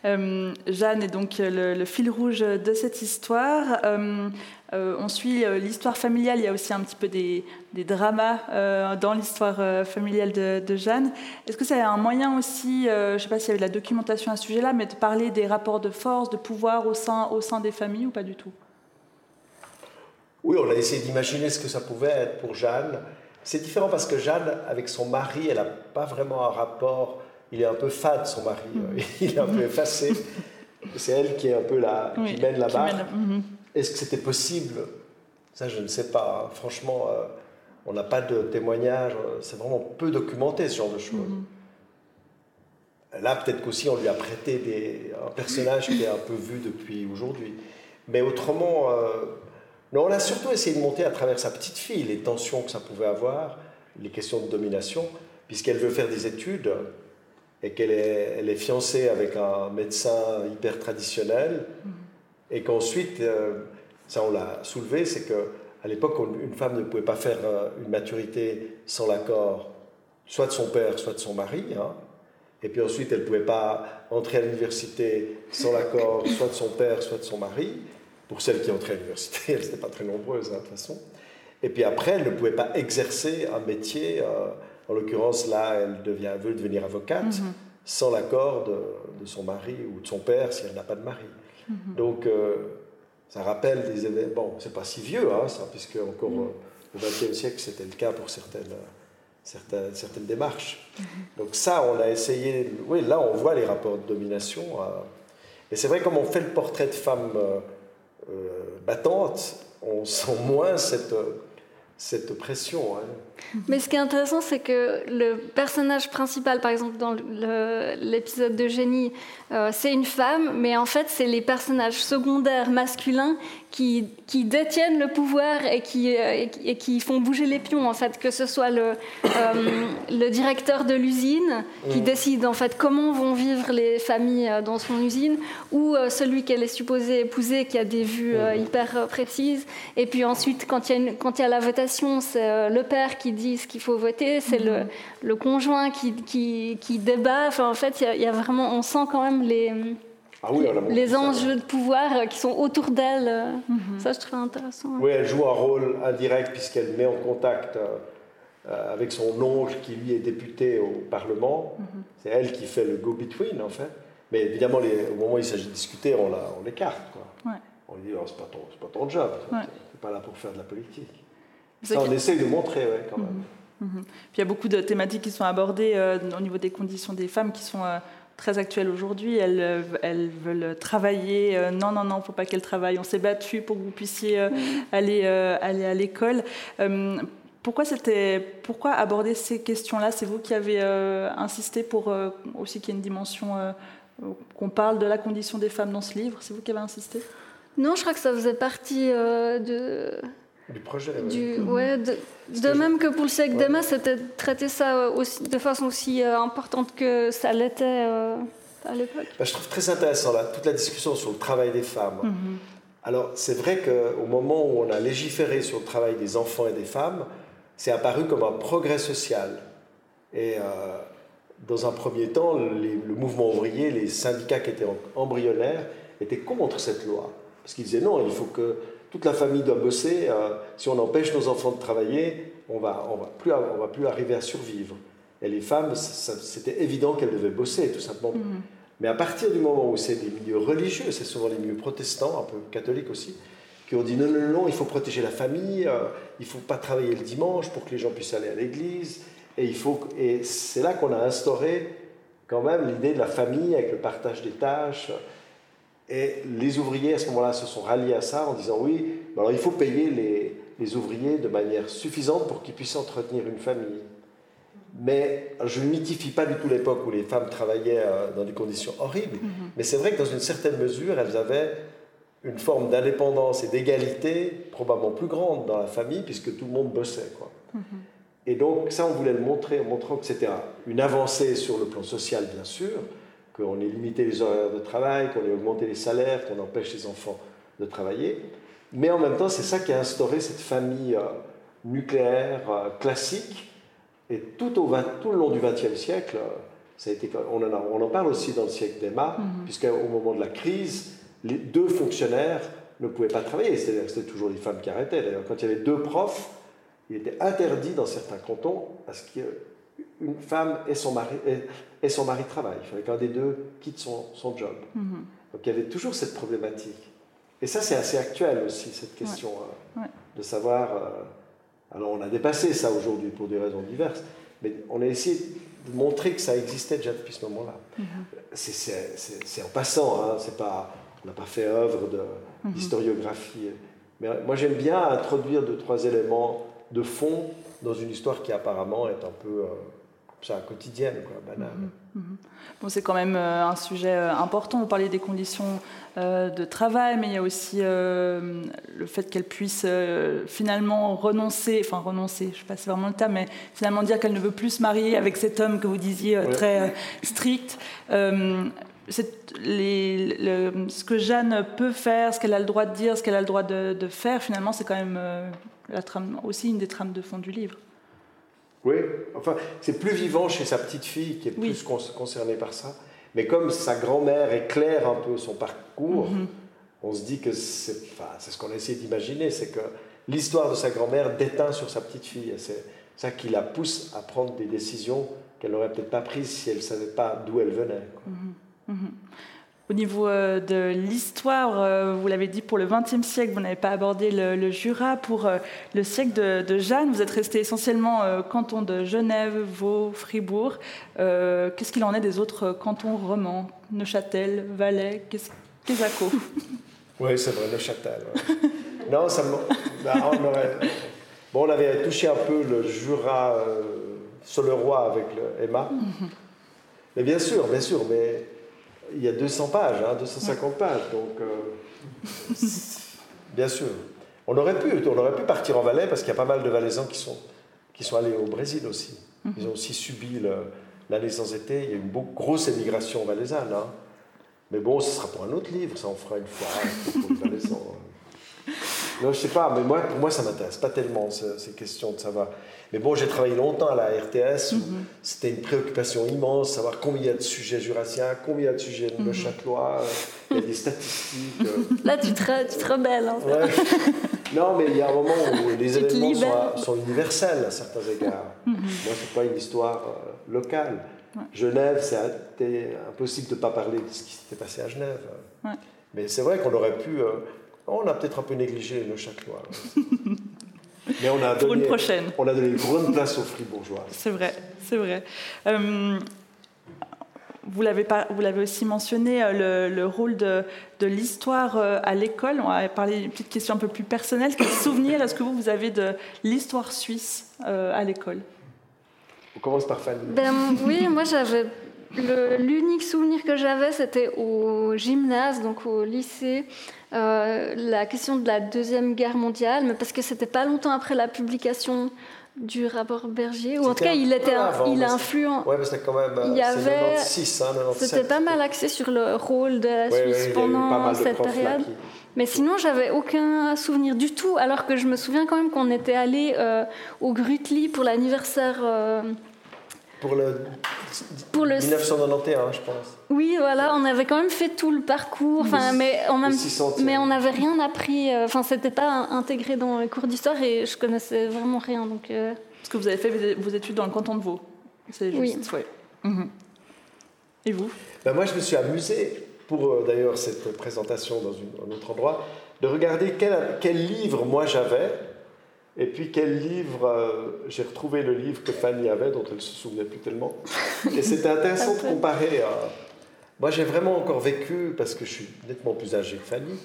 Euh, Jeanne est donc le, fil rouge de cette histoire. Euh, on suit l'histoire familiale, il y a aussi un petit peu des, dramas dans l'histoire familiale de, Jeanne. Est-ce que c'est un moyen aussi, je ne sais pas s'il y avait de la documentation à ce sujet-là, mais de parler des rapports de force, de pouvoir au sein, au sein des familles ou pas du tout? Oui, on a essayé d'imaginer ce que ça pouvait être pour Jeanne. C'est différent parce que Jeanne, avec son mari, elle n'a pas vraiment un rapport. Il est un peu fade, son mari. Mm. Il est un peu effacé. C'est elle qui est un peu la, qui mène la barre. Mm-hmm. Est-ce que c'était possible? Ça, je ne sais pas. Franchement, euh, on n'a pas de témoignages. C'est vraiment peu documenté, ce genre de choses. Mm-hmm. Là, peut-être qu'aussi, on lui a prêté des, un personnage qui est un peu vu depuis aujourd'hui. Mais autrement, euh, non, on a surtout essayé de monter à travers sa petite fille les tensions que ça pouvait avoir, les questions de domination, puisqu'elle veut faire des études et qu'elle est, elle est fiancée avec un médecin hyper traditionnel, et qu'ensuite, euh, ça on l'a soulevé, c'est qu'à l'époque, une femme ne pouvait pas faire euh, une maturité sans l'accord soit de son père, soit de son mari. Hein. Et puis ensuite, elle ne pouvait pas entrer à l'université sans l'accord soit de son père, soit de son mari pour celles qui entraient à l'université, elles n'étaient pas très nombreuses hein, de toute façon. Et puis après, elle ne pouvait pas exercer un métier, euh, en l'occurrence là, elle, devient, veut devenir avocate, mhm. sans l'accord de, son mari ou de son père si elle n'a pas de mari. Mhm. Donc euh, ça rappelle des événements, bon, c'est pas si vieux, hein, ça, puisque encore mhm. euh, au XXe siècle, c'était le cas pour certaines, certaines, certaines démarches. Donc ça, on a essayé, oui, là on voit les rapports de domination. et c'est vrai, comme on fait le portrait de femmes battantes, on sent moins cette, cette pression. Hein. Mais ce qui est intéressant, c'est que le personnage principal, par exemple dans l'épisode de Génie, euh, c'est une femme, mais en fait, c'est les personnages secondaires masculins qui, qui détiennent le pouvoir et qui, euh, et qui font bouger les pions, en fait, que ce soit le, euh, le directeur de l'usine qui mm. décide en fait comment vont vivre les familles dans son usine, ou celui qu'elle est supposée épouser qui a des vues mm. hyper précises, et puis ensuite, quand il y a, quand il y a la votation, c'est le père qui dit ce qu'il faut voter, c'est le, mm. le, conjoint qui, qui, qui débat, enfin, en fait, il y, a vraiment, on sent quand même les ah les enjeux de pouvoir euh, qui sont autour d'elle. Euh, mhm. Ça, je trouve intéressant. Oui, elle joue un rôle indirect puisqu'elle met en contact euh, avec son oncle qui, lui, est député au Parlement. Mhm. C'est elle qui fait le go-between, en fait. Mais évidemment, les, au moment où il s'agit de discuter, on, on l'écarte. Ouais. On lui dit, oh, c'est pas, pas, ton job, tu n'es pas là pour faire de la politique. Ça, on essaye de montrer, ouais, quand même. Mhm. Puis il y a beaucoup de thématiques qui sont abordées au niveau des conditions des femmes qui sont très actuelle aujourd'hui. Elles, euh, elles, veulent travailler. Euh, non, non, non, il ne faut pas qu'elles travaillent. On s'est battu pour que vous puissiez euh, aller, aller à l'école. Pourquoi, pourquoi aborder ces questions-là? C'est vous qui avez insisté pour aussi qu'il y ait une dimension, qu'on parle de la condition des femmes dans ce livre C'est vous qui avez insisté? Non, je crois que ça faisait partie de, du projet. Du, ouais, de, même que pour le siècle d'Emma, c'était traiter ça aussi, de façon aussi euh, importante que ça l'était euh, à l'époque. Bah, je trouve très intéressant là, toute la discussion sur le travail des femmes. Mhm. Alors, c'est vrai qu'au moment où on a légiféré sur le travail des enfants et des femmes, c'est apparu comme un progrès social. Et euh, dans un premier temps, le mouvement ouvrier, les syndicats qui étaient embryonnaires, étaient contre cette loi. Parce qu'ils disaient non, il faut que toute la famille doit bosser. Euh, si on empêche nos enfants de travailler, on va, on va, plus, on va plus arriver à survivre. Et les femmes, c'était évident qu'elles devaient bosser, tout simplement. Mhm. Mais à partir du moment où c'est des milieux religieux, c'est souvent les milieux protestants, un peu catholiques aussi, qui ont dit non, non, non, il faut protéger la famille, euh, il ne faut pas travailler le dimanche pour que les gens puissent aller à l'église. Et, il faut, et c'est là qu'on a instauré quand même l'idée de la famille avec le partage des tâches. Et les ouvriers, à ce moment-là, se sont ralliés à ça en disant oui, alors il faut payer les, les ouvriers de manière suffisante pour qu'ils puissent entretenir une famille. Mais je ne mythifie pas du tout l'époque où les femmes travaillaient euh, dans des conditions horribles, mm-hmm. mais c'est vrai que dans une certaine mesure, elles avaient une forme d'indépendance et d'égalité probablement plus grande dans la famille, puisque tout le monde bossait. Quoi. Mm-hmm. Et donc ça, on voulait le montrer en montrant que c'était une avancée sur le plan social, bien sûr, qu'on ait limité les horaires de travail, qu'on ait augmenté les salaires, qu'on empêche les enfants de travailler. Mais en même temps, c'est ça qui a instauré cette famille euh, nucléaire euh, classique. Et tout, au tout le long du XXe siècle, euh, ça a été, on, en on en parle aussi dans le siècle d'Emma, mm puisqu'au moment de la crise, les deux fonctionnaires ne pouvaient pas travailler. C'est-à-dire que c'était toujours les femmes qui arrêtaient. D'ailleurs, quand il y avait deux profs, il était interdit dans certains cantons à ce qu'il une femme et son mari, et, son mari travaillent. Il fallait qu'un des deux quitte son, son job. Mhm. Donc il y avait toujours cette problématique. Et ça, c'est assez actuel aussi, cette question euh, de savoir. Euh, alors on a dépassé ça aujourd'hui pour des raisons diverses, mais on a essayé de montrer que ça existait déjà depuis ce moment-là. Mhm. C'est en passant, hein, pas, on n'a pas fait œuvre mhm. d'historiographie. Mais moi j'aime bien introduire deux, trois éléments de fond dans une histoire qui apparemment est un peu. Euh, c'est un quotidien, quoi, banal. Mhm, mhm. Bon, c'est quand même euh, un sujet euh, important. Vous parlez des conditions euh, de travail, mais il y a aussi le fait qu'elle puisse finalement renoncer, enfin renoncer, je ne sais pas si c'est vraiment le terme, mais finalement dire qu'elle ne veut plus se marier avec cet homme que vous disiez très strict. Les, ce que Jeanne peut faire, ce qu'elle a le droit de dire, ce qu'elle a le droit de, de faire, finalement, c'est quand même la trame, aussi une des trames de fond du livre. Oui, enfin, c'est plus vivant chez sa petite fille qui est plus concernée par ça. Mais comme sa grand-mère éclaire un peu son parcours, mhm. on se dit que c'est enfin, ce qu'on a essayé d'imaginer, c'est que l'histoire de sa grand-mère déteint sur sa petite fille. C'est ça qui la pousse à prendre des décisions qu'elle n'aurait peut-être pas prises si elle ne savait pas d'où elle venait. Mhm. Mhm. Au niveau euh, de l'histoire, euh, vous l'avez dit, pour le XXe siècle, vous n'avez pas abordé le, Jura. Pour euh, le siècle de, Jeanne, vous êtes resté essentiellement canton de Genève, Vaud, Fribourg. Qu'est-ce qu'il en est des autres cantons romans? Neuchâtel, Valais, Quesaco Oui, c'est vrai, Neuchâtel. non, ça bah, on aurait... Bon, on avait touché un peu le Jura euh, sur le roi avec le Emma. Mhm. Mais bien sûr, bien sûr, mais il y a 200 pages, 250 hein, pages, donc euh, bien sûr. On aurait, pu, on aurait pu partir en Valais parce qu'il y a pas mal de Valaisans qui sont, qui sont allés au Brésil aussi. Mhm. Ils ont aussi subi l'année sans été. Il y a eu une grosse émigration valaisanne. Hein. Mais bon, ce sera pour un autre livre, ça on fera une fois pour les Valaisans. Hein. Non, je sais pas, mais moi, pour moi, ça m'intéresse pas tellement ces questions de savoir. Mais bon, j'ai travaillé longtemps à la RTS, mhm. c'était une préoccupation immense, savoir combien il y a de sujets jurassiens, combien il y a de sujets de mhm. Châtelois, il y a des statistiques. Euh. Là, tu te, rebelles. En fait. Non, mais il y a un moment où les événements sont, universels à certains égards. Mhm. Moi, c'est pas une histoire euh, locale. Genève, c'était impossible de ne pas parler de ce qui s'était passé à Genève. Mais c'est vrai qu'on aurait pu. Euh, on a peut-être un peu négligé le Châtelois. Mais on a donné, une prochaine. On a donné une grande place aux fribourgeois. C'est vrai, c'est vrai. Euh, vous l'avez aussi mentionné, euh, le, rôle de, de l'histoire euh, à l'école. On va parler d'une petite question un peu plus personnelle. Quel souvenir est-ce que vous, vous avez de l'histoire suisse à l'école? On commence par Fanny. Ben, oui, moi j'avais L'unique souvenir que j'avais, c'était au gymnase, donc au lycée, euh, la question de la Deuxième Guerre mondiale, mais parce que c'était pas longtemps après la publication du rapport Berger, ou en tout cas il était, il a influent. Ouais, mais c'était quand même. Il y avait. Hein, c'était pas mal axé sur le rôle de la Suisse pendant cette période. Mais sinon, j'avais aucun souvenir du tout, alors que je me souviens quand même qu'on était allé euh, au Grutli pour l'anniversaire. Euh, pour le, pour le 1991, je pense. Oui, voilà, on avait quand même fait tout le parcours, enfin, mais, en même, mais on n'avait rien appris, euh, enfin, c'était pas intégré dans les cours d'histoire et je connaissais vraiment rien. Donc, euh. Parce que vous avez fait vos études dans le canton de Vaud. C'est juste, oui. Mhm. Et vous? Ben Moi, je me suis amusé, pour euh, d'ailleurs cette présentation dans un autre endroit, de regarder quel, quel livre moi j'avais et puis quel livre euh, J'ai retrouvé le livre que Fanny avait, dont elle ne se souvenait plus tellement. Et c'était intéressant de comparer. Moi, j'ai vraiment encore vécu, parce que je suis nettement plus âgé que Fanny,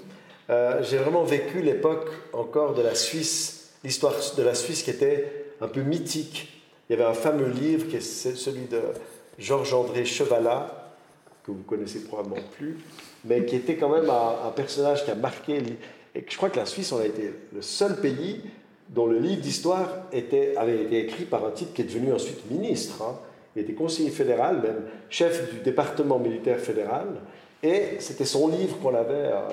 euh, j'ai vraiment vécu l'époque encore de la Suisse, l'histoire de la Suisse qui était un peu mythique. Il y avait un fameux livre qui est celui de Georges-André Chevalat, que vous connaissez probablement plus, mais qui était quand même un, un personnage qui a marqué. Et je crois que la Suisse, on a été le seul pays dont le livre d'histoire avait été écrit par un type qui est devenu ensuite ministre. Hein. Il était conseiller fédéral, même chef du département militaire fédéral. Et c'était son livre qu'on avait, euh,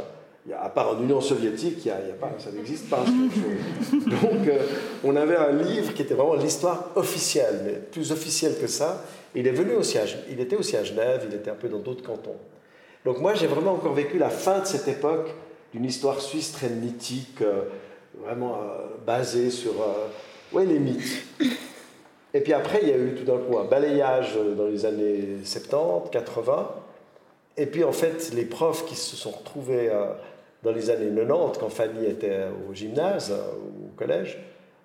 à part en Union soviétique, y a, pas, ça n'existe pas. Donc euh, on avait un livre qui était vraiment l'histoire officielle, mais plus officielle que ça. Il, est venu aussi il était aussi à Genève, il était un peu dans d'autres cantons. Donc moi j'ai vraiment encore vécu la fin de cette époque d'une histoire suisse très mythique. Euh, vraiment euh, basé sur euh, ouais, les mythes. Et puis après, il y a eu tout d'un coup un balayage dans les années 70, 80. Et puis en fait, les profs qui se sont retrouvés euh, dans les années 90, quand Fanny était au gymnase au collège,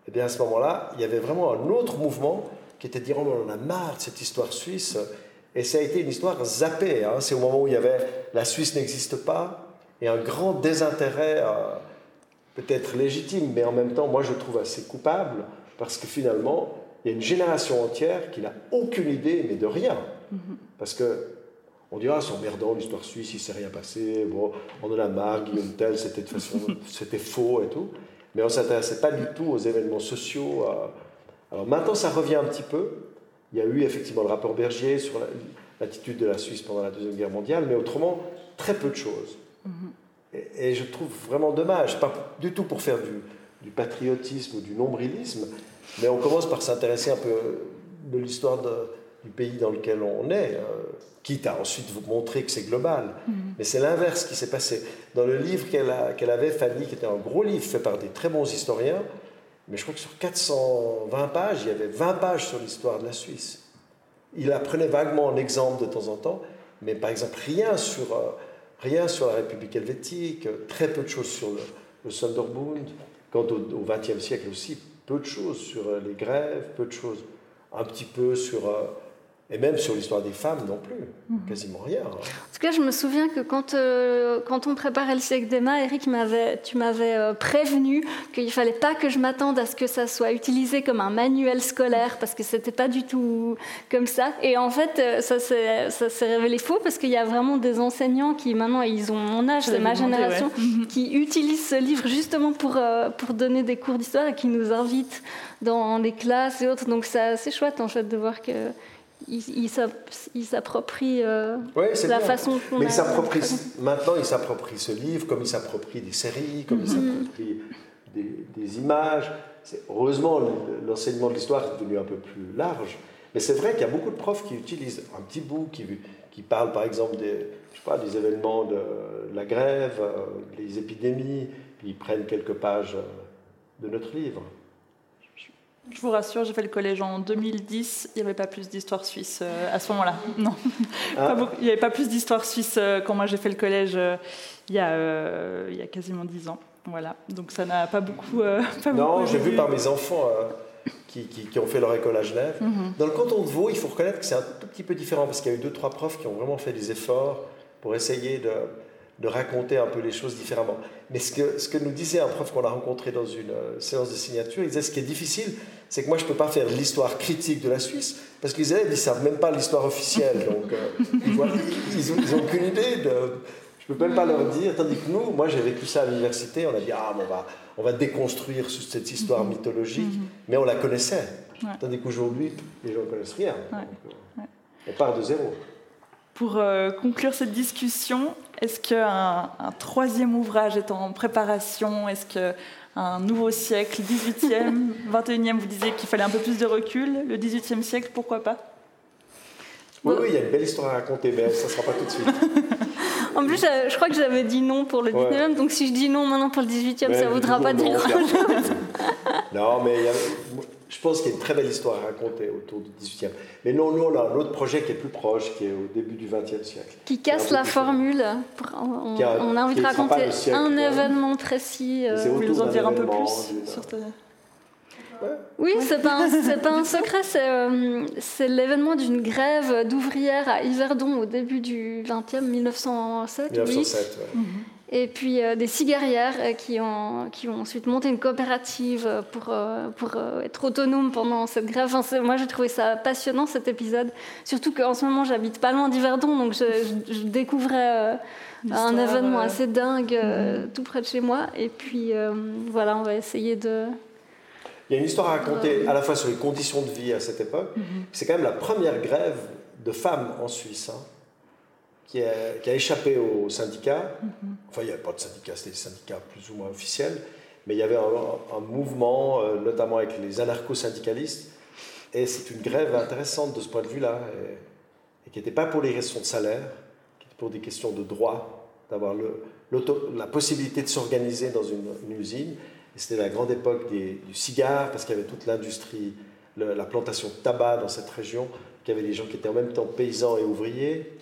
et eh bien à ce moment-là, il y avait vraiment un autre mouvement qui était de dire oh, on a marre de cette histoire suisse. Et ça a été une histoire zappée. Hein. C'est au moment où il y avait la Suisse n'existe pas et un grand désintérêt peut-être légitime, mais en même temps, moi je trouve assez coupable, parce que finalement, il y a une génération entière qui n'a aucune idée, mais de rien. Mm-hmm. Parce que on dira, c'est emmerdant l'histoire suisse, il ne s'est rien passé, bon, on en a marre, Guillaume Tell, c'était de façon, c'était faux et tout. Mais on ne s'intéressait pas du tout aux événements sociaux. Alors maintenant, ça revient un petit peu. Il y a eu effectivement le rapport Bergier sur l'attitude de la Suisse pendant la Deuxième Guerre mondiale, mais autrement, très peu de choses. Mm-hmm. Et, je trouve vraiment dommage, pas du tout pour faire du, patriotisme ou du nombrilisme, mais on commence par s'intéresser un peu de l'histoire du pays dans lequel on est, euh, quitte à ensuite vous montrer que c'est global. Mm-hmm. Mais c'est l'inverse qui s'est passé. Dans le livre qu'elle avait, Fanny, qui était un gros livre fait par des très bons historiens, mais je crois que sur 420 pages, il y avait 20 pages sur l'histoire de la Suisse. Il apprenait vaguement un exemple de temps en temps, mais par exemple rien sur... Euh, Rien sur la République helvétique, très peu de choses sur le, le Sonderbund. Quant au XXe siècle aussi, peu de choses sur euh, les grèves, peu de choses, un petit peu sur euh, Et même sur l'histoire des femmes non plus, quasiment rien. Hein. En tout cas, je me souviens que quand, euh, quand on préparait le siècle d'Emma, Eric, tu m'avais euh, prévenu qu'il ne fallait pas que je m'attende à ce que ça soit utilisé comme un manuel scolaire, parce que ce n'était pas du tout comme ça. Et en fait, euh, ça s'est révélé faux, parce qu'il y a vraiment des enseignants qui, maintenant, ils ont mon âge, c'est ma génération, mhm. qui utilisent ce livre justement pour, pour donner des cours d'histoire et qui nous invitent dans les classes et autres. Donc c'est assez chouette, en fait, de voir que il, s'approprie euh, la façon Mais il maintenant, il s'approprie ce livre comme il s'approprie des séries, comme il mhm. s'approprie des, images. Heureusement, l'enseignement de l'histoire est devenu un peu plus large. Mais c'est vrai qu'il y a beaucoup de profs qui utilisent un petit bout, qui, qui parlent par exemple des, je sais pas, des événements de, la grève, euh, des épidémies, puis ils prennent quelques pages euh, de notre livre. Je vous rassure, j'ai fait le collège en 2010. Il n'y avait pas plus d'histoire suisse euh, à ce moment-là. Non. Ah. il n'y avait pas plus d'histoire suisse euh, quand moi j'ai fait le collège euh, il, y a, il y a quasiment 10 ans. Voilà. Donc ça n'a pas beaucoup. non, j'ai vu par mes enfants qui, qui, ont fait leur école à Genève. Mhm. Dans le canton de Vaud, il faut reconnaître que c'est un tout petit peu différent parce qu'il y a eu deux, trois profs qui ont vraiment fait des efforts pour essayer de de raconter un peu les choses différemment. Mais ce que, ce que nous disait un prof qu'on a rencontré dans une séance de signature, il disait ce qui est difficile, c'est que moi je ne peux pas faire l'histoire critique de la Suisse, parce qu'ils ils ne savent même pas l'histoire officielle, donc euh, ils n'ont aucune idée de... Je ne peux même pas leur dire, tandis que nous, moi j'ai vécu ça à l'université, on a dit, ah, on, va, on va déconstruire cette histoire mm-hmm. mythologique, mm-hmm. mais on la connaissait. Tandis qu'aujourd'hui, les gens ne connaissent rien. Euh, on part de zéro. Pour conclure cette discussion, est-ce qu'un un troisième ouvrage est en préparation? Est-ce qu'un nouveau siècle, 18e, 21e, vous disiez qu'il fallait un peu plus de recul Le 18e siècle, pourquoi pas? Oui, oui, il y a une belle histoire à raconter, mais ça ne sera pas tout de suite. en plus, je crois que j'avais dit non pour le 19e, donc si je dis non maintenant pour le 18e, ça ne voudra pas dire grand-chose. non, mais je pense qu'il y a une très belle histoire à raconter autour du 18e. Mais non, nous, on a un autre projet qui est plus proche, qui est au début du 20e siècle. Qui casse la formule. on, a, envie de raconter un événement précis. Euh, vous nous en dire un peu plus sur Oui, c'est pas, pas un secret, euh, c'est l'événement d'une grève d'ouvrières à Yverdon au début du 20e, 1907. 1907, oui. Et puis euh, des cigarières euh, qui, ont, qui ont ensuite monté une coopérative euh, pour, pour être autonomes pendant cette grève. Enfin, moi, j'ai trouvé ça passionnant cet épisode. Surtout qu'en ce moment, j'habite pas loin d'Yverdon, donc je, découvrais un événement assez dingue tout près de chez moi. Et puis voilà, on va essayer de. Il y a une histoire à raconter à la fois sur les conditions de vie à cette époque. Mhm. C'est quand même la première grève de femmes en Suisse. Hein qui a, échappé aux syndicats. Mhm. Enfin, il n'y avait pas de syndicats, c'était des syndicats plus ou moins officiels, mais il y avait un, mouvement, euh, notamment avec les anarcho-syndicalistes, et c'est une grève intéressante de ce point de vue-là, et, qui n'était pas pour les questions de salaire, qui était pour des questions de droit, d'avoir la possibilité de s'organiser dans une, usine. Et c'était la grande époque du cigare, parce qu'il y avait toute l'industrie, la plantation de tabac dans cette région, qu'il y avait des gens qui étaient en même temps paysans et ouvriers.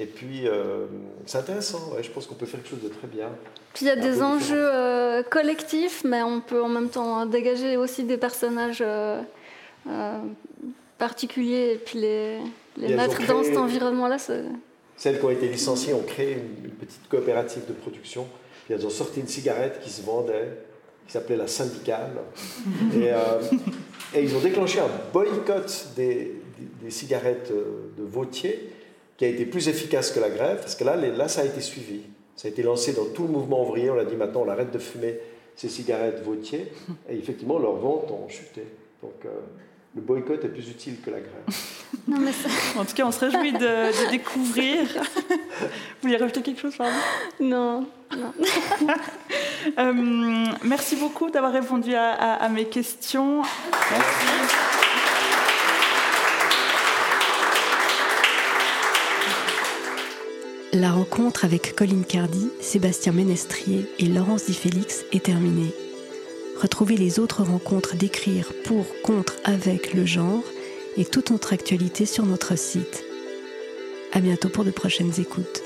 Et puis, euh, c'est intéressant, je pense qu'on peut faire quelque chose de très bien. Puis il y a des enjeux euh, collectifs, mais on peut en même temps dégager aussi des personnages euh, particuliers et puis les, les mettre dans cet environnement-là. Celles qui ont été licenciées ont créé une, petite coopérative de production, puis elles ont sorti une cigarette qui se vendait, qui s'appelait la syndicale. et, et, ils ont déclenché un boycott des, des, des cigarettes de Vautier qui a été plus efficace que la grève, parce que là, là, ça a été suivi. Ça a été lancé dans tout le mouvement ouvrier. On a dit maintenant, on arrête de fumer ces cigarettes vautiers. Et effectivement, leurs ventes ont chuté. Donc, euh, le boycott est plus utile que la grève. En tout cas, on se réjouit de, découvrir. Vous voulez rajouter quelque chose, pardon? Non. non. Euh, merci beaucoup d'avoir répondu à, à mes questions. Merci. La rencontre avec Colline Cardi, Sébastien Ménestrier et Laurence Di Félix est terminée. Retrouvez les autres rencontres d'écrire pour, contre, avec le genre et toute notre actualité sur notre site. À bientôt pour de prochaines écoutes.